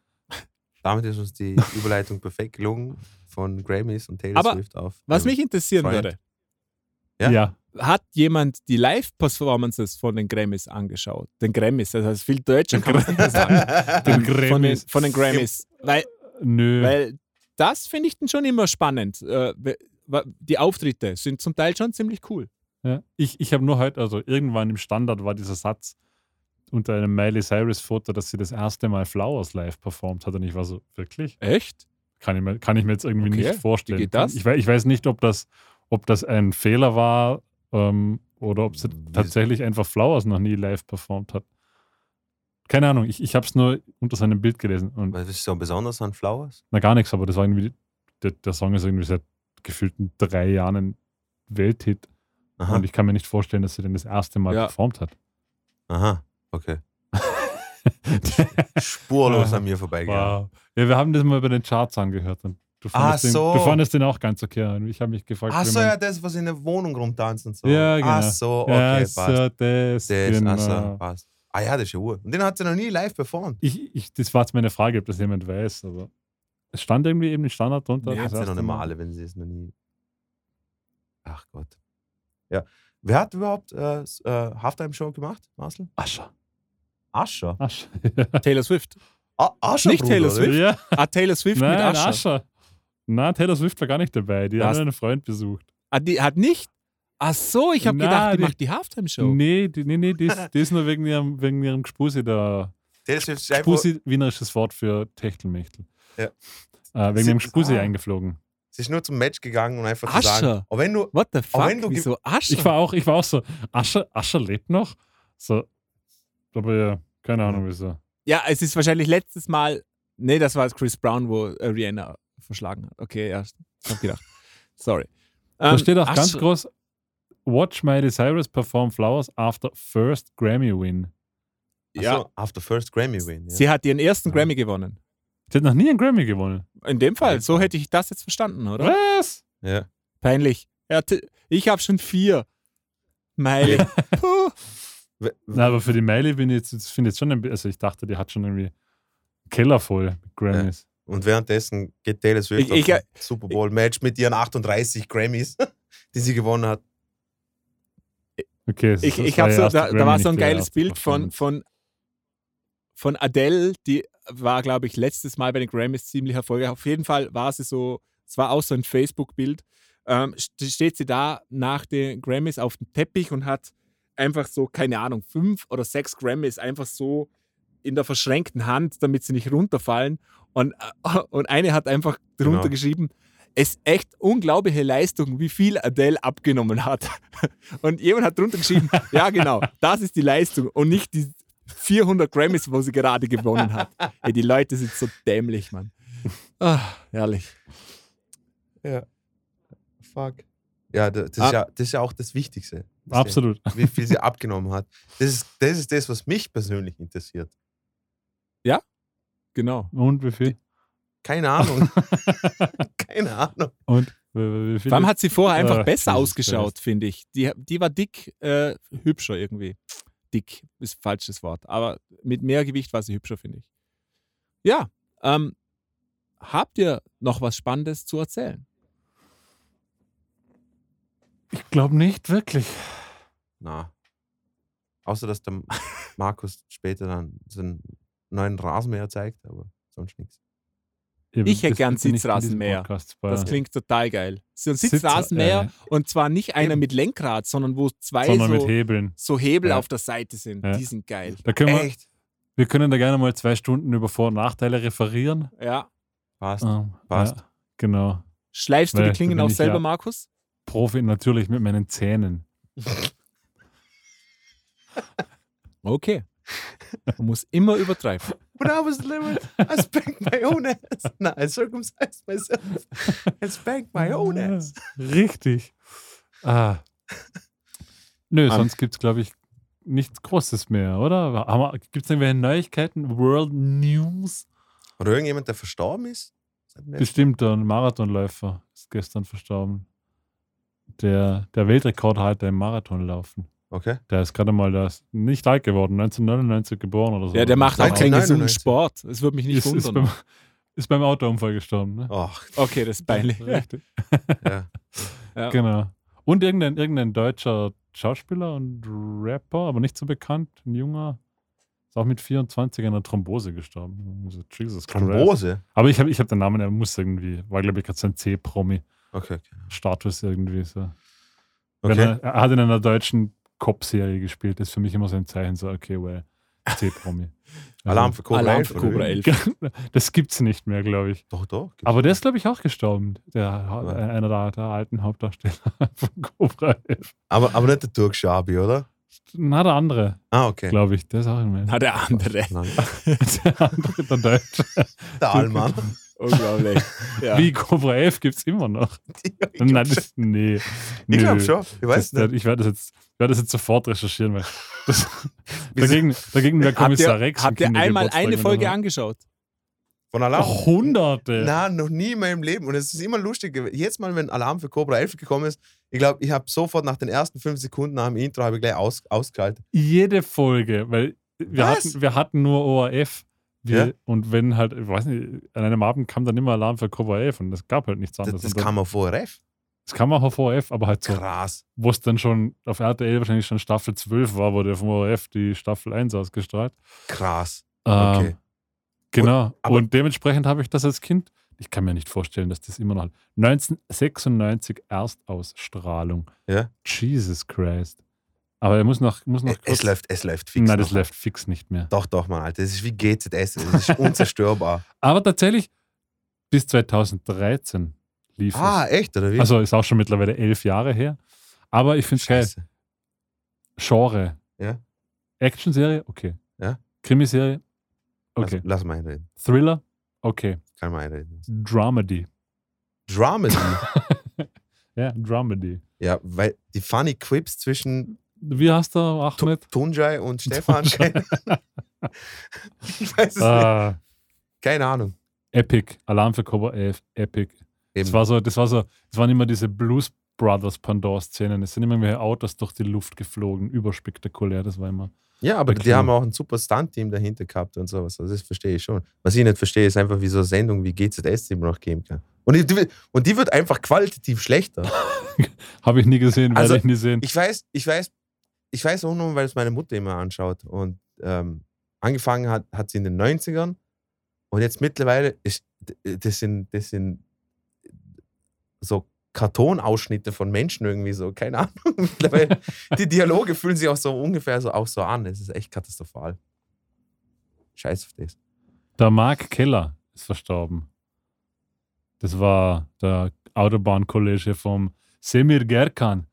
Damit ist uns die [laughs] Überleitung perfekt gelungen von Grammys und Taylor Aber Swift auf. Was mich interessieren Freund. würde, Ja? Ja. hat jemand die Live-Performances von den Grammys angeschaut? Den Grammys, das heißt viel Deutscher kann man nicht sagen. [laughs] Den Von den, Grammys. von den Grammys. Weil, Nö. weil das finde ich dann schon immer spannend. Äh, die Auftritte sind zum Teil schon ziemlich cool. Ja. Ich, ich habe nur heute, also irgendwann im Standard war dieser Satz unter einem Miley Cyrus-Foto, dass sie das erste Mal Flowers live performt hat. Und ich war so, wirklich? Echt? Kann ich mir, kann ich mir jetzt irgendwie Okay. nicht vorstellen. Wie geht das? Ich, ich weiß nicht, ob das, ob das ein Fehler war ähm, oder ob sie tatsächlich einfach Flowers noch nie live performt hat. Keine Ahnung, ich, ich habe es nur unter seinem Bild gelesen. Und Was ist so besonders an Flowers? na gar nichts, aber das war irgendwie, der, der Song ist irgendwie seit gefühlten drei Jahren ein Welthit. Aha. Und ich kann mir nicht vorstellen, dass sie den das erste Mal Ja. performt hat. Aha. Okay. [laughs] Spurlos an mir vorbeigegangen. wow. Ja, wir haben das mal bei den Charts angehört. Und du, Ah, fandest den, so. du fandest den auch ganz okay. Und ich habe mich gefragt, Ach so, ja, das, was in der Wohnung rumtanzt und so. Ja, genau. Ach so, okay, ja, passt. so, das, Das, genau. ach so, passt. Ah ja, das ist ja Uhr. Und den hat sie noch nie live performt. ich, ich, das war jetzt meine Frage, ob das jemand weiß. Aber Es stand irgendwie eben die Standard drunter. Nee, das Hat's ja noch nicht Mal. alle, wenn sie es noch nie. Ach Gott. Ja. Wer hat überhaupt äh, äh, Halftime-Show gemacht, Marcel? Ascher. Ascher. Ascher. [laughs] Taylor Swift. Ah, Ascher Nicht Bruder, Taylor? Swift? ja, Ah, Taylor Swift mit nein, Ascher. Ascher. Nein, Taylor Swift war gar nicht dabei. Die Was? hat einen Freund besucht. Ah, die hat nicht. Ach so, ich habe gedacht, die, die- macht die Halftime-Show. Nee, die, nee, nee, die ist, [laughs] die ist nur wegen ihrem, wegen ihrem Gspusi da. Taylor Swift ist einfach, Gspusi, wienerisches Wort für Techtelmechtel. Ja. Äh, wegen Sie- dem Gspusi ah. eingeflogen. sie ist nur zum Match gegangen und einfach Ascher. zu sagen, auch wenn du, What the fuck? wenn du Wieso Ascher? Ich war auch, ich war auch so, Ascher, Ascher lebt noch? So, aber ja, keine Ahnung wieso. ja, es ist wahrscheinlich letztes Mal. Nee, das war Chris Brown, wo äh, Rihanna verschlagen hat. Okay, ja, ich hab gedacht. [laughs] Sorry. Da Ähm, steht auch ganz Ascher- groß, Watch Miley Cyrus perform Flowers after first Grammy win. Ja, Achso, after first Grammy win. Ja. sie hat ihren ersten Ja. Grammy gewonnen. Sie hat noch nie einen Grammy gewonnen. In dem Fall, so hätte ich das jetzt verstanden, oder? Was? ja. Peinlich. Ja, ich habe schon vier. Miley. [laughs] Puh. Na, aber für die Miley bin ich jetzt, das finde ich jetzt schon ein bisschen, also ich dachte, die hat schon irgendwie einen Keller voll mit Grammys. Und währenddessen geht Taylor Swift Ich- ich- auf ein Super Bowl Match mit ihren 38 Grammys, [laughs] die sie gewonnen hat. Okay, das- Ich, ich habe so, da, da war so ein geiles Bild von, von, von Adele, die war, glaube ich, letztes Mal bei den Grammys ziemlich erfolgreich. Auf jeden Fall war sie so, es war auch so ein Facebook-Bild. Ähm, st- steht sie da nach den Grammys auf dem Teppich und hat einfach so, keine Ahnung, fünf oder sechs Grammys einfach so in der verschränkten Hand, damit sie nicht runterfallen. Und, äh, und eine hat einfach drunter Genau. geschrieben, es ist echt unglaubliche Leistung, wie viel Adele abgenommen hat. [laughs] Und jemand hat drunter geschrieben, [laughs] ja genau, das ist die Leistung und nicht die 400 Grammys, wo sie gerade gewonnen hat. Ey, die Leute sind so dämlich, Mann. Ah, herrlich. Ja. Fuck. Ja, da- das, Ah. ist ja, das ist ja auch das Wichtigste. Absolut. sie- Wie viel sie abgenommen hat. Das ist, das ist das, was mich persönlich interessiert. Genau. Und wie viel? Keine Ahnung. [laughs] Keine Ahnung. Und wie, viel? Vor allem hat sie vorher einfach Ah, besser ausgeschaut, finde ich. Die, die war dick, äh, hübscher irgendwie. Dick ist ein falsches Wort, aber mit mehr Gewicht war sie hübscher, finde ich. Ja, ähm, habt ihr noch was Spannendes zu erzählen? Ich glaube nicht wirklich. Na. Außer, dass der [laughs] Markus später dann seinen neuen Rasenmäher zeigt, aber sonst nichts. Ihr Ich hätte gern Sitzrasenmäher. Das klingt total geil. So ein Sitz- Sitzrasenmäher äh, und zwar nicht einer Eben. mit Lenkrad, sondern wo zwei sondern mit so, Hebeln. so Hebel Ja. auf der Seite sind. Ja. Die sind geil. Da können wir, Echt? wir können da gerne mal zwei Stunden über Vor- und Nachteile referieren. Ja. Passt. Ähm, passt. Ja, genau. Schleifst du Weil die Klingen auch selber, ja- Markus? Profi natürlich mit meinen Zähnen. [laughs] Okay. Man muss immer übertreiben. When I was little, I spanked my own ass. No, I circumcised myself and spanked my own ass. Richtig. Ah. Nö, Ähm. sonst gibt es, glaube ich, nichts Großes mehr, oder? Gibt es irgendwelche Neuigkeiten? World News? Oder irgendjemand, der verstorben ist? Bestimmt, ein Marathonläufer ist gestern verstorben. Der, der Weltrekordhalter im Marathonlaufen. Mal? Okay. Der ist gerade mal das nicht alt geworden, 1999 geboren oder so. Ja, der macht auch keinen 1999. gesunden Sport. Das würde mich nicht ist, ist, wundern. beim, ist beim Autounfall gestorben. Ne? Ach, Okay, das ist peinlich. [laughs] Richtig. ja. Ja. Genau. Und irgendein, irgendein deutscher Schauspieler und Rapper, aber nicht so bekannt, ein junger, ist auch mit 24 an einer Thrombose gestorben. Also, Jesus Christ. Thrombose? Aber ich habe ich hab den Namen, er muss irgendwie, war glaube ich gerade so ein C-Promi-Status Okay, okay. irgendwie so. Wenn okay. Er, er hat in einer deutschen Cop-Serie gespielt, das ist für mich immer so ein Zeichen, so, okay, well, C-Promi. [laughs] Alarm für Cobra Alarm 11. für Cobra wie? 11. [laughs] Das gibt's nicht mehr, glaube ich. Doch, doch. gibt's Aber der ist, glaube ich, auch gestorben. Der, Ja. einer der, der alten Hauptdarsteller [laughs] von Cobra 11. aber, aber nicht der Dirk Schabi, oder? Na, der andere, Ah, okay. glaube ich. Der ist auch immer. Na, der andere. Der andere, der Deutsche. Der Allmann. Unglaublich. [laughs] Ja. Wie Cobra 11 gibt es immer noch. [laughs] ich Nein, das, nee. Ich glaube schon. Ich weiß Das, nicht. ich werde das, jetzt- ich werde das jetzt sofort recherchieren, weil das, [laughs] dagegen, dagegen der Habt Kommissar ihr, Rex. habt ihr einmal eine Folge dann- angeschaut? Von Alarm? Hunderte. Nein, noch nie in meinem Leben. Und es ist immer lustig. Jetzt mal, wenn Alarm für Cobra 11 gekommen ist, ich glaube, ich habe sofort nach den ersten fünf Sekunden nach dem Intro habe ich gleich aus, ausgeschaltet. Jede Folge, weil wir Was? hatten, wir hatten nur ORF. Wie, Ja. Und wenn halt, ich weiß nicht, an einem Abend kam dann immer Alarm für Cobra 11 und es gab halt nichts anderes. Das, das Und dann- kam auf ORF. das kam auch auf ORF, aber halt so, Krass. wo es dann schon auf RTL wahrscheinlich schon Staffel 12 war, wurde vom ORF die Staffel 1 ausgestrahlt. Krass. Ähm, Okay. Genau. aber- und dementsprechend habe ich das als Kind, ich kann mir nicht vorstellen, dass das immer noch. 1996 Erstausstrahlung. Ja. Jesus Christ. Aber er muss noch, muss noch Es, läuft, es läuft fix. Nein, das läuft fix nicht mehr. Doch, doch, Mann, Alter. Das ist wie GZS. Das ist [laughs] unzerstörbar. Aber tatsächlich, bis 2013 lief ah, es. echt, oder wie? Also ist auch schon mittlerweile elf Jahre her. Aber ich finde es geil. Scheiße. Genre. Ja. Actionserie, okay. Ja. Krimiserie, okay. Lass, lass mal einreden. Thriller, okay. Kann mal einreden. Dramedy. Dramedy. [laughs] Ja, Dramedy. ja, weil die funny Quips zwischen Wie heißt der, Ahmed? Tunjai und Stefan. [laughs] Tunjai. ich weiß es nicht. Ah, Keine Ahnung. Epic. Alarm für Cobra 11. Epic. Das Eben. war so, das war so, das waren immer diese Blues Brothers Pandor-Szenen. Es sind immer mehr Autos durch die Luft geflogen, überspektakulär. Das war immer. Ja, aber die haben auch ein super Stunt-Team dahinter gehabt und sowas. Also das verstehe ich schon. Was ich nicht verstehe, ist einfach, wie so eine Sendung wie GZS immer noch geben kann. Und die, und die wird einfach qualitativ schlechter. [laughs] Habe ich nie gesehen, werde Also, ich nie sehen. Ich weiß, ich weiß, ich weiß auch nur, weil es meine Mutter immer anschaut. Und ähm, angefangen hat, hat sie in den 90ern. Und jetzt mittlerweile, ist, das, sind, das sind so Kartonausschnitte von Menschen irgendwie so, keine [laughs] Ahnung. Die Dialoge fühlen sich auch so ungefähr so, auch so an. Es ist echt katastrophal. Scheiß auf das. Der Mark Keller ist verstorben. Das war der Autobahnkollege vom Semir Gerkan.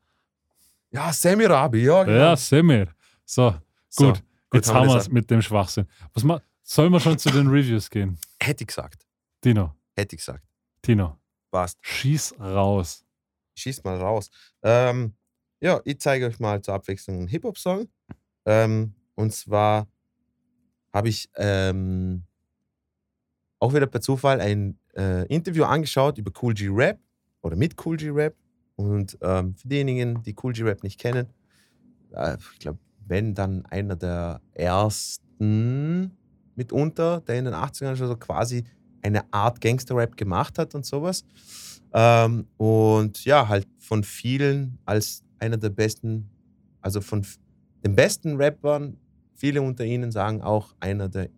Ja, Semirabi, ja, genau. Ja, Semir. So, So, gut. Jetzt haben wir es mit dem Schwachsinn. Was ma Sollen wir schon zu den Reviews gehen? Hätte ich gesagt. Tino, Hätte ich gesagt. Tino, Passt. schieß raus. Schieß mal raus. Ähm, ja, ich zeige euch mal zur Abwechslung einen Hip-Hop-Song. Ähm, und zwar habe ich ähm, auch wieder per Zufall ein äh, Interview angeschaut über Cool G Rap oder mit Cool G Rap. Und ähm, für diejenigen, die Cool G Rap nicht kennen, äh, ich glaube, wenn dann einer der ersten mitunter, der in den 80ern schon so quasi eine Art Gangster-Rap gemacht hat und sowas. Ähm, und ja, halt von vielen als einer der besten, also von den besten Rappern, viele unter ihnen sagen auch einer der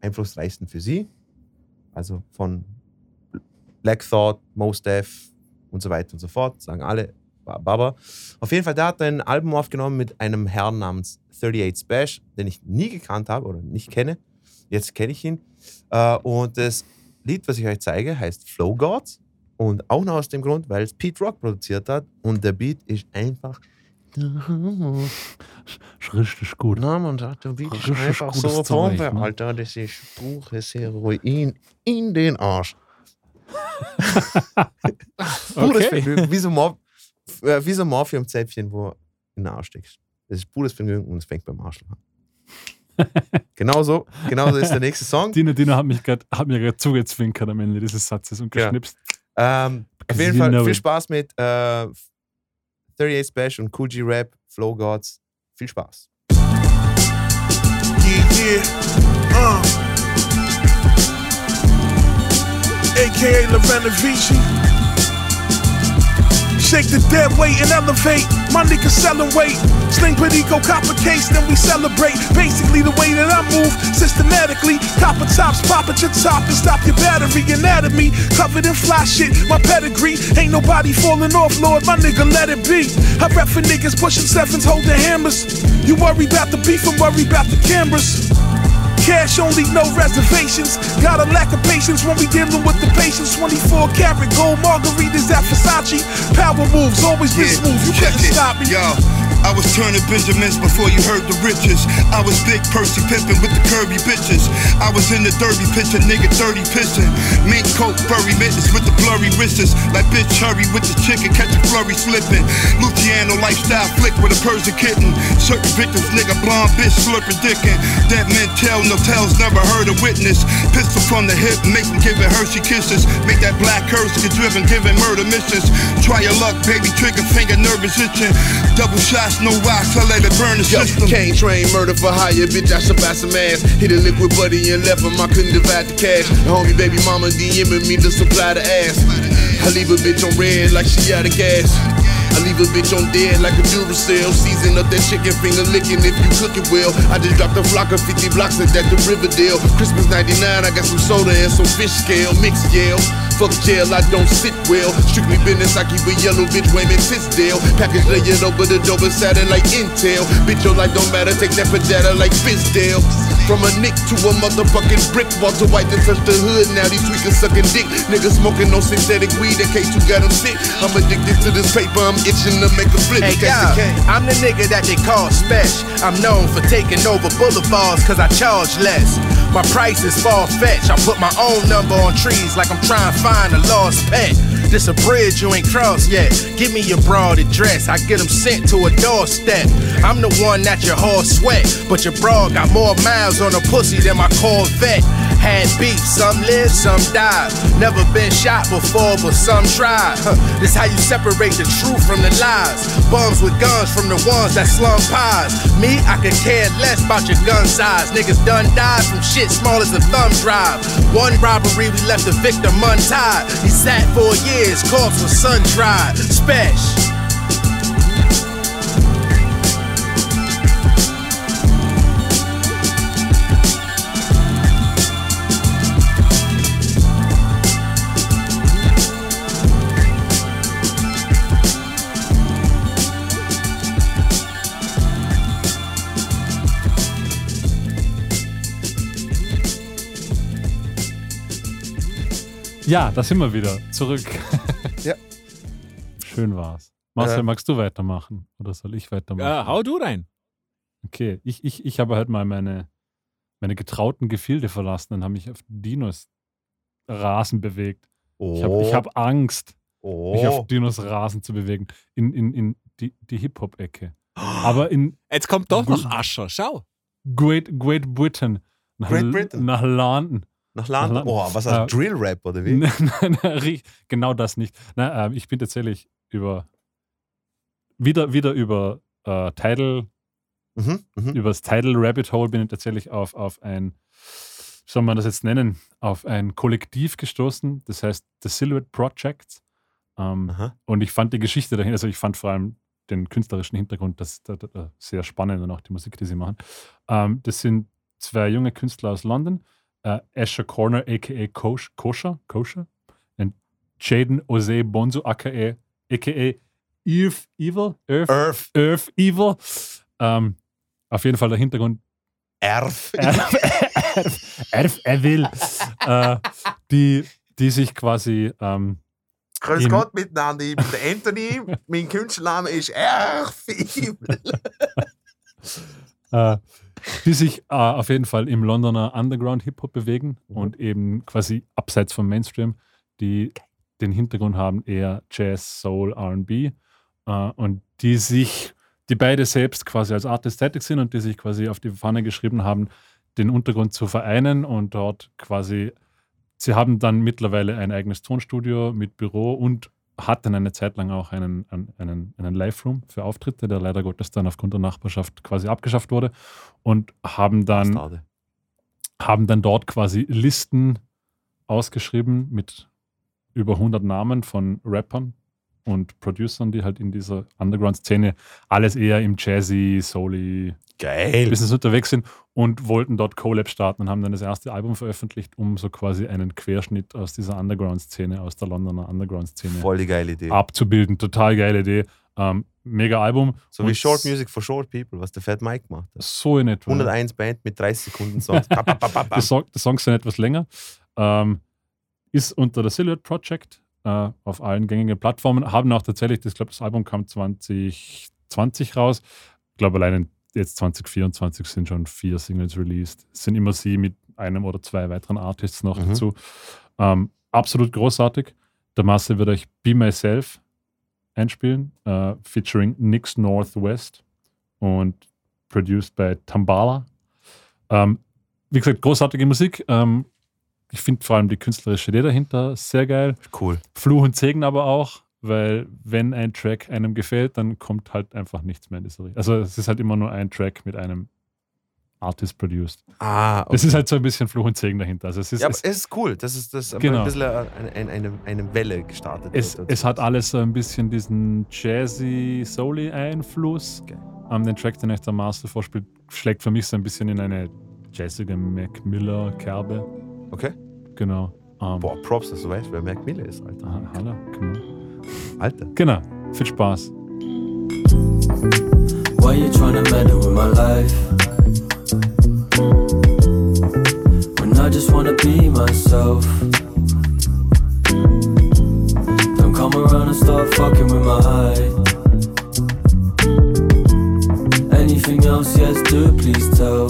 einflussreichsten für sie. Also von Black Thought, Mos Def und so weiter und so fort, sagen alle Ba- Baba. Auf jeden Fall, der hat ein Album aufgenommen mit einem Herrn namens 38 Spash, den ich nie gekannt habe oder nicht kenne. Jetzt kenne ich ihn. Äh, und das Lied, was ich euch zeige, heißt Flow Gods. Und auch noch aus dem Grund, weil es Pete Rock produziert hat. Und der Beat ist einfach. Ist richtig gut. Na, man sagt, der Beat ist Richtig einfach so Bombe, ne? Alter. Das ist pures Heroin in den Arsch. [laughs] Pures Okay. Vergnügen. Wie so, Mor äh, wie so ein Morphium-Zäpfchen, wo du in den Arsch steckst. Das ist pures Vergnügen und es fängt beim Arsch an. [laughs] genauso, genauso ist der nächste Song. Tino, Tino hat, mich grad, hat mir gerade zugezwinkert am Ende dieses Satzes und Ja. geschnipst. Ähm, auf jeden you Fall viel it. Spaß mit äh, 38 Special und Cool G Rap, Flow Gods. Viel Spaß. Yeah, yeah. Uh. AKA Lorena Vici. Shake the dead weight and elevate. My niggas selling weight. Sling Perico, copper case, then we celebrate. Basically, the way that I move systematically. Copper tops, pop at your top and stop your battery. Anatomy covered in fly shit. My pedigree ain't nobody falling off, Lord. My nigga, let it be. I rep for niggas pushing sevens, holding hammers. You worry about the beef, I'm worry about the cameras. Cash only, no reservations. Got a lack of patience when we dealing with the patients. 24 karat gold margaritas at Versace. Power moves, always this move. You it. stop me. Yo, I was turning Benjamins before you heard the riches. I was Big Percy pimping with the curvy bitches. I was in the derby pitching, nigga dirty pissing. Mink coat, furry mittens with the blurry wrists. Like bitch hurry with the chicken, catch a flurry slipping. Luciano lifestyle flick with a Persian kitten. Certain victims, nigga blonde bitch slurping dickin'. That men tell no tales, never heard a witness. Pistol from the hip, make them give giving Hershey kisses. Make that black curse get driven, giving murder missions. Try your luck, baby, trigger finger, nervous itching. Double shots, no rocks, I let it burn the Yo, system. cane train, murder for hire, bitch, I should buy some ass. Hit a liquid buddy and left him, I couldn't divide the cash. The homie baby mama DMing me to supply the ass. I leave a bitch on red like she out of gas. Leave a bitch on dead like a Duracell. Season up that chicken finger licking if you cook it well. I just dropped a flock of 50 blocks at that the Riverdale. Christmas 99, I got some soda and some fish scale. Mixed jail. Fuck jail, I don't sit well. Strictly business, I keep a yellow bitch Wayman Tisdale. Package layered over the dope it like Intel. Bitch, your life don't matter, take that for data like Fizdale. From a nick to a motherfucking brick. Walter White to touch the hood, now these tweakers sucking dick. Niggas smoking no synthetic weed in case you got them sick. I'm addicted to this paper, I'm itching to make a flip. Hey, yeah. I'm the nigga that they call special. I'm known for taking over boulevards cause I charge less. My price is far fetched. I put my own number on trees like I'm trying to find a lost pet. This a bridge you ain't crossed yet. Give me your broad address. I get them sent to a doorstep. I'm the one that your horse sweat. But your broad got more miles on a pussy than my Corvette. Had beef, some live, some die. Never been shot before, but some tried. Huh, [laughs] This how you separate the truth from the lies. Bums with guns from the ones that slum pies. Me, I could care less about your gun size. Niggas done died from shit small as a thumb drive. One robbery, we left the victim untied. He sat for years, corpse was sun dried. Special. Ja, da sind wir wieder. Zurück. Ja. Schön war's. Marcel, Ja. magst du weitermachen? Oder soll ich weitermachen? Ja, hau du rein. Okay, ich, ich, ich habe halt mal meine, meine getrauten Gefilde verlassen und habe mich auf Dinos Rasen bewegt. Oh, Ich habe ich hab Angst, mich auf oh. Dinos Rasen zu bewegen. In, in, in die, die Hip-Hop-Ecke. Aber in Jetzt kommt doch noch. Ascher. Schau. Great, Great Britain. Nach, Great Britain. Nach London. Nach London. Oh, was Äh, heißt Drill-Rap oder wie? [laughs] Nein, nein, genau das nicht. Nein, äh, ich bin tatsächlich über wieder, wieder über äh, Tidal, Mhm, mhm. über das Tidal Rabbit Hole bin ich tatsächlich auf, auf ein, wie soll man das jetzt nennen, auf ein Kollektiv gestoßen, das heißt The Silhouette Project. Ähm, und ich fand die Geschichte dahin, also ich fand vor allem den künstlerischen Hintergrund das, das, das sehr spannend und auch die Musik, die sie machen. Ähm, das sind zwei junge Künstler aus London, äh, Asher Corner, a.k.a. Kosh, Kosher, Kosher, und Jaden Ose Bonzo, a.k.a. a.k.a. Earth Evil, Earth, Earth. Earth Evil. Ähm, auf jeden Fall der Hintergrund Earth. [laughs] Earth, Earth Evil, äh, die, die sich quasi ähm, Grüß Gott miteinander, ich bin der Anthony. mein Künstlername ist Earth. [laughs] äh, die sich äh, auf jeden Fall im Londoner Underground Hip-Hop bewegen Mhm. und eben quasi abseits vom Mainstream, die den Hintergrund haben eher Jazz, Soul, RB äh, und die sich, die beide selbst quasi als Artist tätig sind und die sich quasi auf die Fahne geschrieben haben, den Untergrund zu vereinen und dort quasi, sie haben dann mittlerweile ein eigenes Tonstudio mit Büro und hatten eine Zeit lang auch einen, einen, einen, Live-Room für Auftritte, der leider Gottes dann aufgrund der Nachbarschaft quasi abgeschafft wurde und haben dann, haben dann dort quasi Listen ausgeschrieben mit über 100 Namen von Rappern und Producern, die halt in dieser Underground-Szene alles eher im Jazzy, Soul Geil. Business unterwegs sind und wollten dort Collab starten und haben dann das erste Album veröffentlicht, um so quasi einen Querschnitt aus dieser Underground-Szene, aus der Londoner Underground-Szene Voll die geile Idee. abzubilden. Total geile Idee. Ähm, mega Album. So wie Und Short Music for Short People, was der Fat Mike macht. So in etwa. 101 Band mit 30 Sekunden Songs. [laughs] Die Songs sind etwas länger. Ähm, ist unter der Silhouette Project äh, auf allen gängigen Plattformen. Haben auch tatsächlich, das, ich glaube, das Album kam 2020 raus. Ich glaube, allein jetzt 2024 sind schon vier Singles released. Es sind immer sie mit einem oder zwei weiteren Artists noch Mhm. dazu. Ähm, absolut großartig. Der Masse wird euch Be Myself einspielen, äh, featuring Nix Northwest und produced by Tambala. Ähm, wie gesagt, großartige Musik. Ähm, ich finde vor allem die künstlerische Idee dahinter sehr geil. Cool. Fluch und Segen aber auch, weil wenn ein Track einem gefällt, dann kommt halt einfach nichts mehr in diese Richtung. Also es ist halt immer nur ein Track mit einem Artist produced. Ah, okay. Das ist halt so ein bisschen Fluch und Segen dahinter. Also es ist, ja, aber es, es ist cool, dass es das Genau. ein bisschen eine, eine, eine, Welle gestartet es, wird. es hat alles so ein bisschen diesen jazzy, soul Einfluss. Okay. Ähm, den Track, den euch der Master vorspielt, schlägt für mich so ein bisschen in eine jazzige Mac Miller Kerbe. Okay. Genau. Ähm, Boah, Props, dass du weißt, wer Mac Miller ist, Alter. aha, hallo, genau. Alter. Genau. Viel Spaß. Why you tryna meddle with my life? When I just wanna be myself. Don't come around and start fucking with my hide. Anything else, yes, do please tell.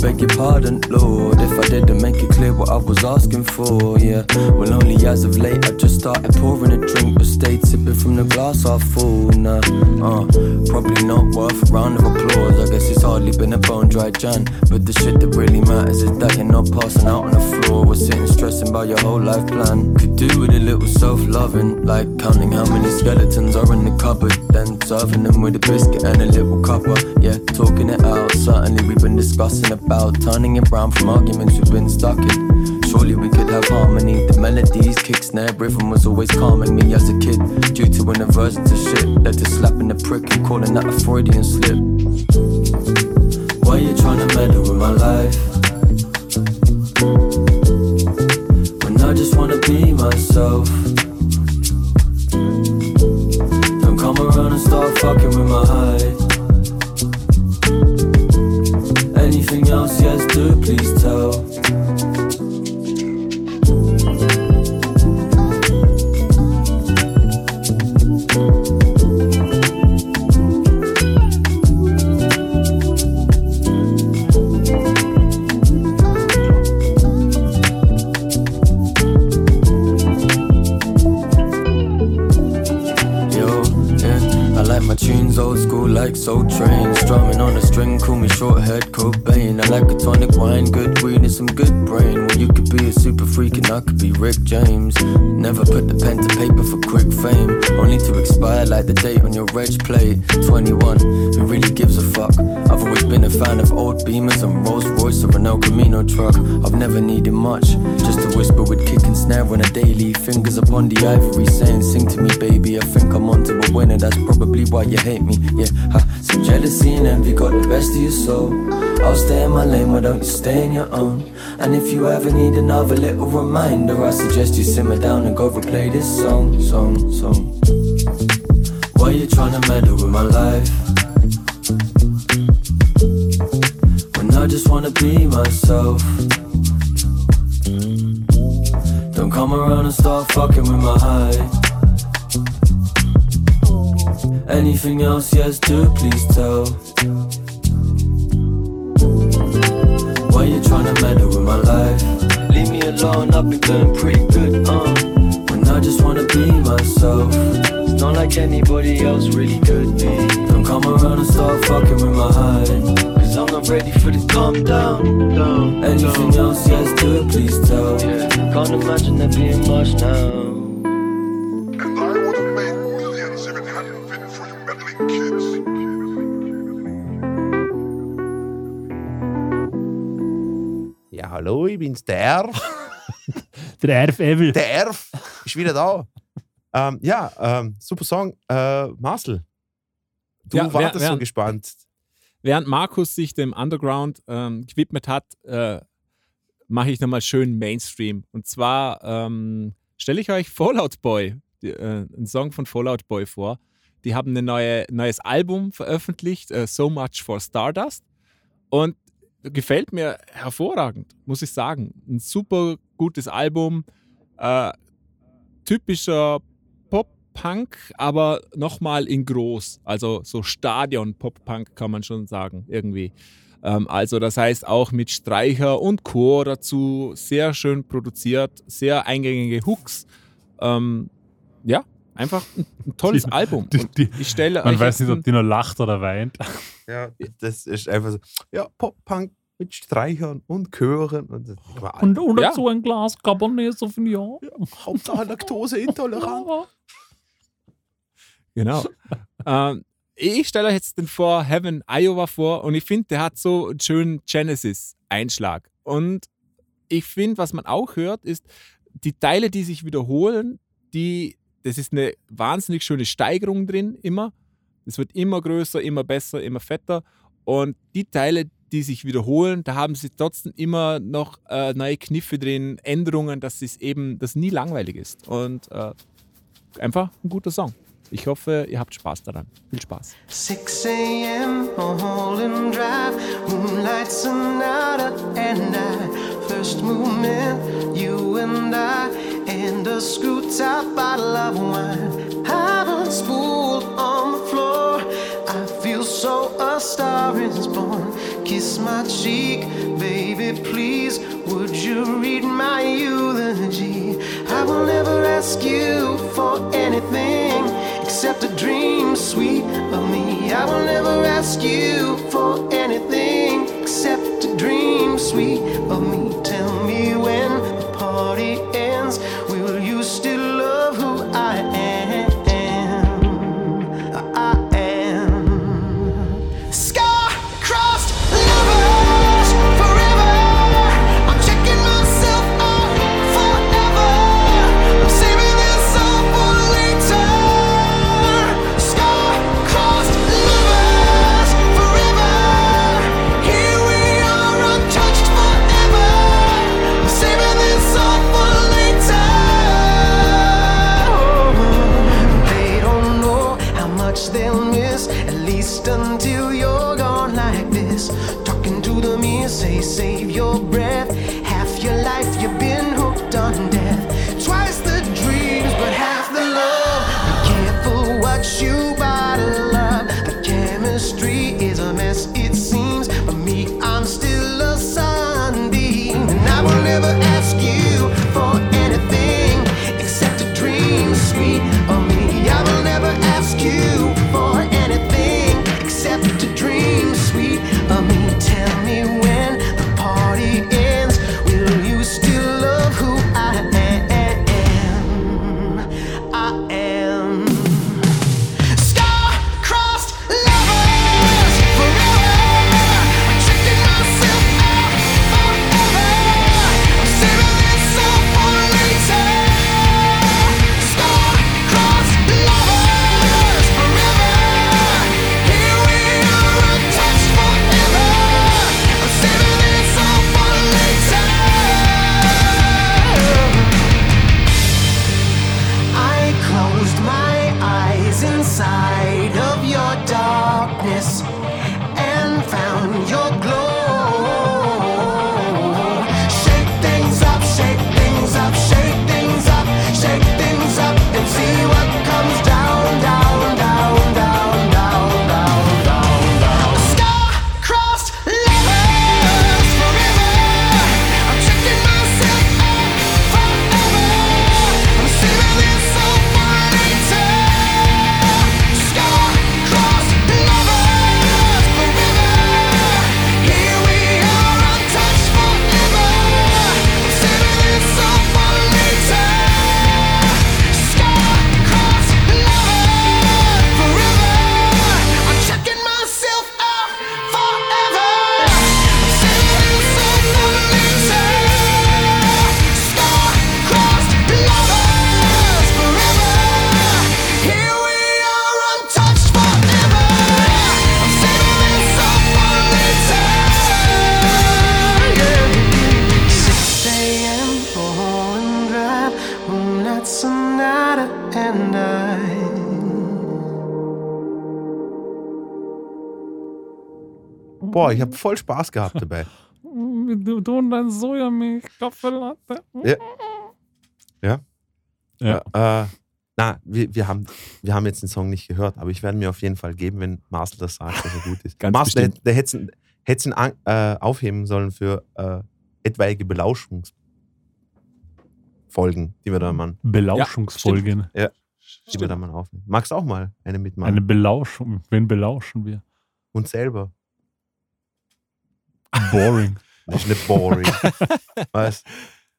Beg your pardon, Lord, if I didn't make it clear what I was asking for, yeah. Well, only as of late I just started pouring a drink, but stayed sipping from the glass half full. Nah, uh, probably not worth a round of applause. I guess it's hardly been a bone dry Jan, but the shit that really matters is that you're not passing out on the floor. We're sitting stressing about your whole life plan. Could do with a little self loving, like counting how many skeletons are in the cupboard, then serving them with a biscuit and a little cuppa. Yeah, talking it out. Certainly, we've been discussing about turning it round from arguments we've been stuck in. Surely we could have harmony. The melodies, kick, snare, rhythm was always calming me as a kid. Due to an aversion to shit, led to slapping the prick and calling that a Freudian slip. Why you tryna meddle with my life? When I just wanna be myself. Don't come around and start fucking with my hide. Anything else, yes, do please tell. Yo, yeah, I like my tunes old school like Soul Train. Strumming on a string, me short head Cobain. I like a tonic wine, good weed, and some good brain. Well, you could be a super freak and I could be Rick James. Never put the pen to paper for quick fame, only to expire like the date on your reg plate. 21, who really gives a fuck? I've always been a fan of old Beamers and Rolls Royce or an El Camino truck. I've never needed much, just a whisper with kick and snare on a daily. Fingers upon the ivory, saying, Sing to me, baby. I think I'm onto a winner, that's probably why you hate me. Yeah, ha, some jealousy and envy got the best of your soul. I'll stay in my lane, why don't you stay in your own? And if you ever need another little reminder, I suggest you simmer down and go replay this song, song, song. Why you tryna meddle with my life? When I just wanna be myself. Don't come around and start fucking with my hide. Anything else, yes, do please tell. You tryna meddle with my life? Leave me alone, I've been doing pretty good, uh. When I just wanna be myself. Not like anybody else really could be. Don't come around and start fucking with my hide. Cause I'm not ready for the calm down. down Anything else, yes, do it, please tell. Can't imagine there being much now. Bin's, der Erf. [laughs] Der Erf Evil. Der Erf ist wieder da. ähm, ja, ähm, super Song. Äh, Marcel, du Ja, wartest so wer- gespannt. Während Markus sich dem Underground ähm, gewidmet hat, äh, mache ich nochmal schön Mainstream. Und zwar ähm, stelle ich euch Fallout Boy, die, äh, einen Song von Fallout Boy vor. Die haben ein neue, neues Album veröffentlicht, äh, So Much for Stardust. Und gefällt mir hervorragend, muss ich sagen. Ein super gutes Album. Äh, typischer Pop-Punk, aber nochmal in groß. Also so Stadion-Pop-Punk kann man schon sagen, irgendwie. Ähm, also das heißt auch mit Streicher und Chor dazu. Sehr schön produziert, sehr eingängige Hooks. Ähm, ja, einfach ein, ein tolles Die- Album. die- die- ich stelle Man weiß nicht, ob die nur lacht oder weint. Ja, das ist einfach so. Ja, Pop-Punk mit Streichern und Chören. Und, war Und, und Ja. dazu ein Glas Cabernet Sauvignon. Hauptsache Laktoseintolerant. Genau. [laughs] ähm, ich stelle euch jetzt den vor Heaven Iowa vor und ich finde, der hat so einen schönen Genesis-Einschlag. Und ich finde, was man auch hört, ist, die Teile, die sich wiederholen, die, das ist eine wahnsinnig schöne Steigerung drin immer. Es wird immer größer, immer besser, immer fetter. Und die Teile, die sich wiederholen, da haben sie trotzdem immer noch äh, neue Kniffe drin, Änderungen, dass es eben, das nie langweilig ist. Und äh, einfach ein guter Song. Ich hoffe, ihr habt Spaß daran. Viel Spaß. 6 a.m. Mulholland Drive, Moonlight Sonata, and I. First movement, you and I, and a screw top bottle of wine. Haven't spooled on the floor. I feel so a star is born. Kiss my cheek, baby, please. Would you read my eulogy? I will never ask you for anything except a dream sweet of me. I will never ask you for anything except a dream sweet of me. Tell me when the party ends, will you Boah, ich habe voll Spaß gehabt dabei. Du, du und dein Sojamilch, Kaffeelatte. Ja. Ja. Ja. Äh, na, wir, wir, haben, wir haben jetzt den Song nicht gehört, aber ich werde mir auf jeden Fall geben, wenn Marcel das sagt, dass er gut ist. [laughs] Ganz Marcel, der, bestimmt. der hätte ihn, hätte ihn an, äh, aufheben sollen für äh, etwaige Belauschungsfolgen, die wir da mal, Belauschungsfolgen. die wir da mal aufnehmen. Magst du auch mal eine mitmachen? Eine Belauschung. Wen belauschen wir? Uns selber. Boring. [laughs] Das ist nicht boring. [laughs] weißt,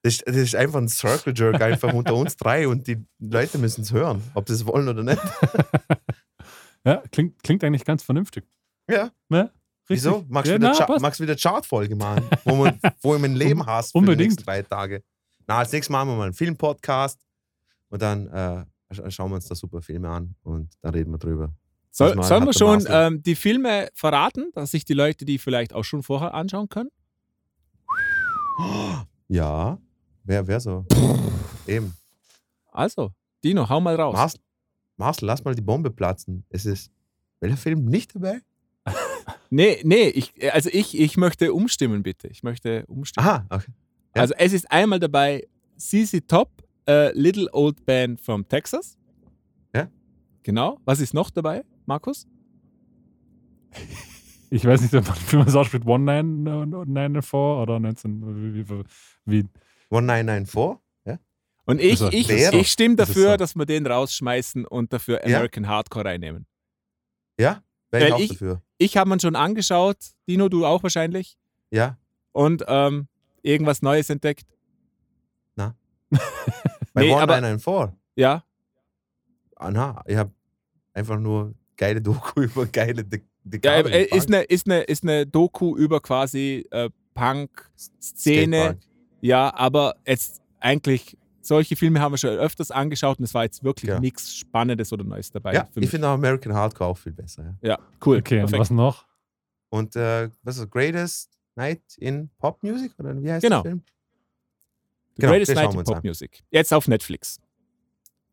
das, ist, das ist einfach ein Circle Jerk, einfach unter uns drei und die Leute müssen es hören, ob sie es wollen oder nicht. [laughs] Ja, klingt, klingt eigentlich ganz vernünftig. Ja. Ne? Richtig. Wieso? Magst du ja, wieder, na, Cha passt. magst du wieder Chartfolge machen, wo, man, wo ich mein Leben für unbedingt. die nächsten drei Tage? Na, als nächstes machen wir mal einen Filmpodcast und dann äh, sch- schauen wir uns da super Filme an und dann reden wir drüber. Soll, Diesmal sollen wir schon ähm, die Filme verraten, dass sich die Leute die vielleicht auch schon vorher anschauen können? Ja, wer, wer so? Eben. Also, Dino, hau mal raus. Marcel, Marcel, lass mal die Bombe platzen. Es ist welcher Film nicht dabei? [laughs] Nee, nee, ich, also ich, ich möchte umstimmen, bitte. Ich möchte umstimmen. Aha, okay. ja. Also es ist einmal dabei CC Top, a Little Old Band from Texas. Ja. Genau. Was ist noch dabei, Markus? Ich weiß nicht, wie man es ausspricht. 1994 oder 19. Wie, wie, wie, 1994? Ja? Und ich, Also, ich, ich stimme das dafür, so. dass wir den rausschmeißen und dafür Ja. American Hardcore reinnehmen. Ja? Wäre ich auch ich- dafür. Ich habe mir schon angeschaut, Dino, du auch wahrscheinlich, Ja? und ähm, irgendwas Neues entdeckt. [laughs] Bei Nee, aber- 1994? Ja, Ah, na, ich habe einfach nur geile Doku [laughs] über geile De De ja äh, ist, eine, ist, eine, ist eine Doku über quasi äh, Punk-Szene. Ja, aber jetzt eigentlich, solche Filme haben wir schon öfters angeschaut und es war jetzt wirklich Ja. nichts Spannendes oder Neues dabei. Ja, für ich finde auch American Hardcore auch viel besser. Ja. ja, cool. okay, und perfekt. was noch? Und äh, was ist das? Greatest Night in Pop Music? Oder wie heißt Genau. der Film? The genau, Greatest Night in Pop an. Music. Jetzt auf Netflix.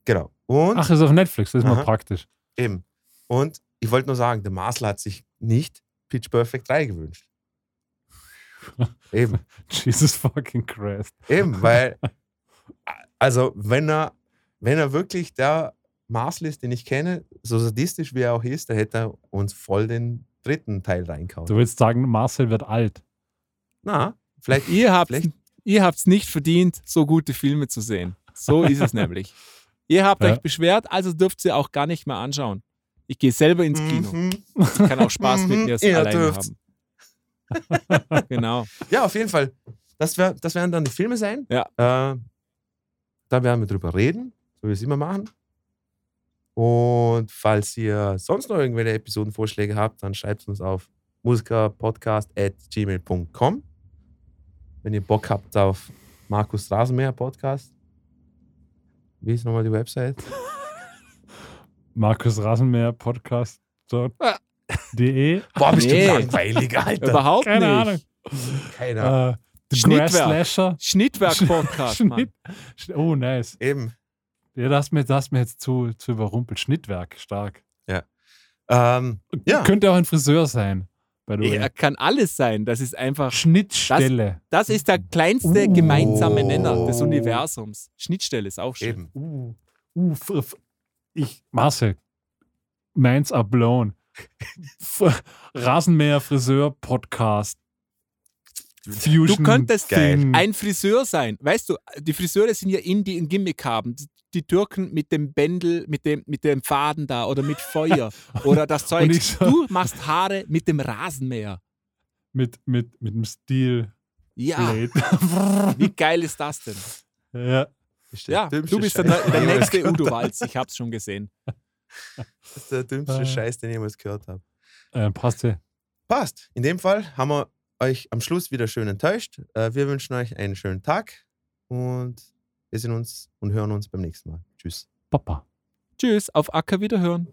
Genau. Und Ach, ist auf Netflix, das ist mal Aha. praktisch. eben. Und ich wollte nur sagen, der Marcel hat sich nicht Pitch Perfect 3 gewünscht. eben. [laughs] Jesus fucking Christ. Eben, weil, also wenn er, wenn er wirklich der Marcel ist, den ich kenne, so sadistisch wie er auch ist, dann hätte er uns voll den dritten Teil reinkauen. Du willst sagen, Marcel wird alt. Na, vielleicht, Ihr habt vielleicht ihr habt's nicht verdient, so gute Filme zu sehen. So ist es [laughs] nämlich. Ihr habt Ja. euch beschwert, also dürft ihr auch gar nicht mehr anschauen. Ich gehe selber ins Kino. Mhm. Ich kann auch Spaß mit Mhm. mir alleine dürft's. haben. [laughs] genau. Ja, auf jeden Fall. Das, wär, das werden dann die Filme sein. Ja. Äh, da werden wir drüber reden, so wie wir es immer machen. Und falls ihr sonst noch irgendwelche Episodenvorschläge habt, dann schreibt uns auf musikerpodcast.gmail.com. Wenn ihr Bock habt auf Markus Rasenmäher Podcast. Wie ist nochmal die Website? Markus Rasenmäher Podcast. De. [laughs] Boah, bist Nee. du langweilig, Alter. Überhaupt Keine nicht. Ahnung. Keiner. Äh, The Schnittwerk. Schnittwerk-Podcast. [laughs] Schnitt. Sch- Oh, nice. Eben. Ja, das hast mir, das hast mir jetzt zu, zu überrumpelt. Schnittwerk, stark. Ähm, ja. Könnte auch ein Friseur sein. Er kann alles sein. Das ist einfach, Schnittstelle. das ist der kleinste Uh. gemeinsame Nenner des Universums. Schnittstelle ist auch schön. Eben. Uh, uh, ich, Marcel, meins are blown. [laughs] Rasenmäher, Friseur, Podcast. Fusion. Du könntest Geil. ein Friseur sein. Weißt du, die Friseure sind ja in, die ein Gimmick haben. Die, Türken mit dem Bändel, mit dem, mit dem Faden da oder mit Feuer [laughs] oder das Zeug. so- Du machst Haare mit dem Rasenmäher. mit, mit, mit dem Stil. Ja, wie geil ist das denn? ja. Ist der Ja, dümmste du bist der, Scheiß, der jemals nächste Udo. Walz. Ich hab's schon gesehen. Das ist der dümmste Äh. Scheiß, den ich jemals gehört habe. Äh, passt ja. Passt. In dem Fall haben wir euch am Schluss wieder schön enttäuscht. Äh, Wir wünschen euch einen schönen Tag und wir sehen uns und hören uns beim nächsten Mal. Tschüss. Papa. Tschüss, auf Acker wiederhören.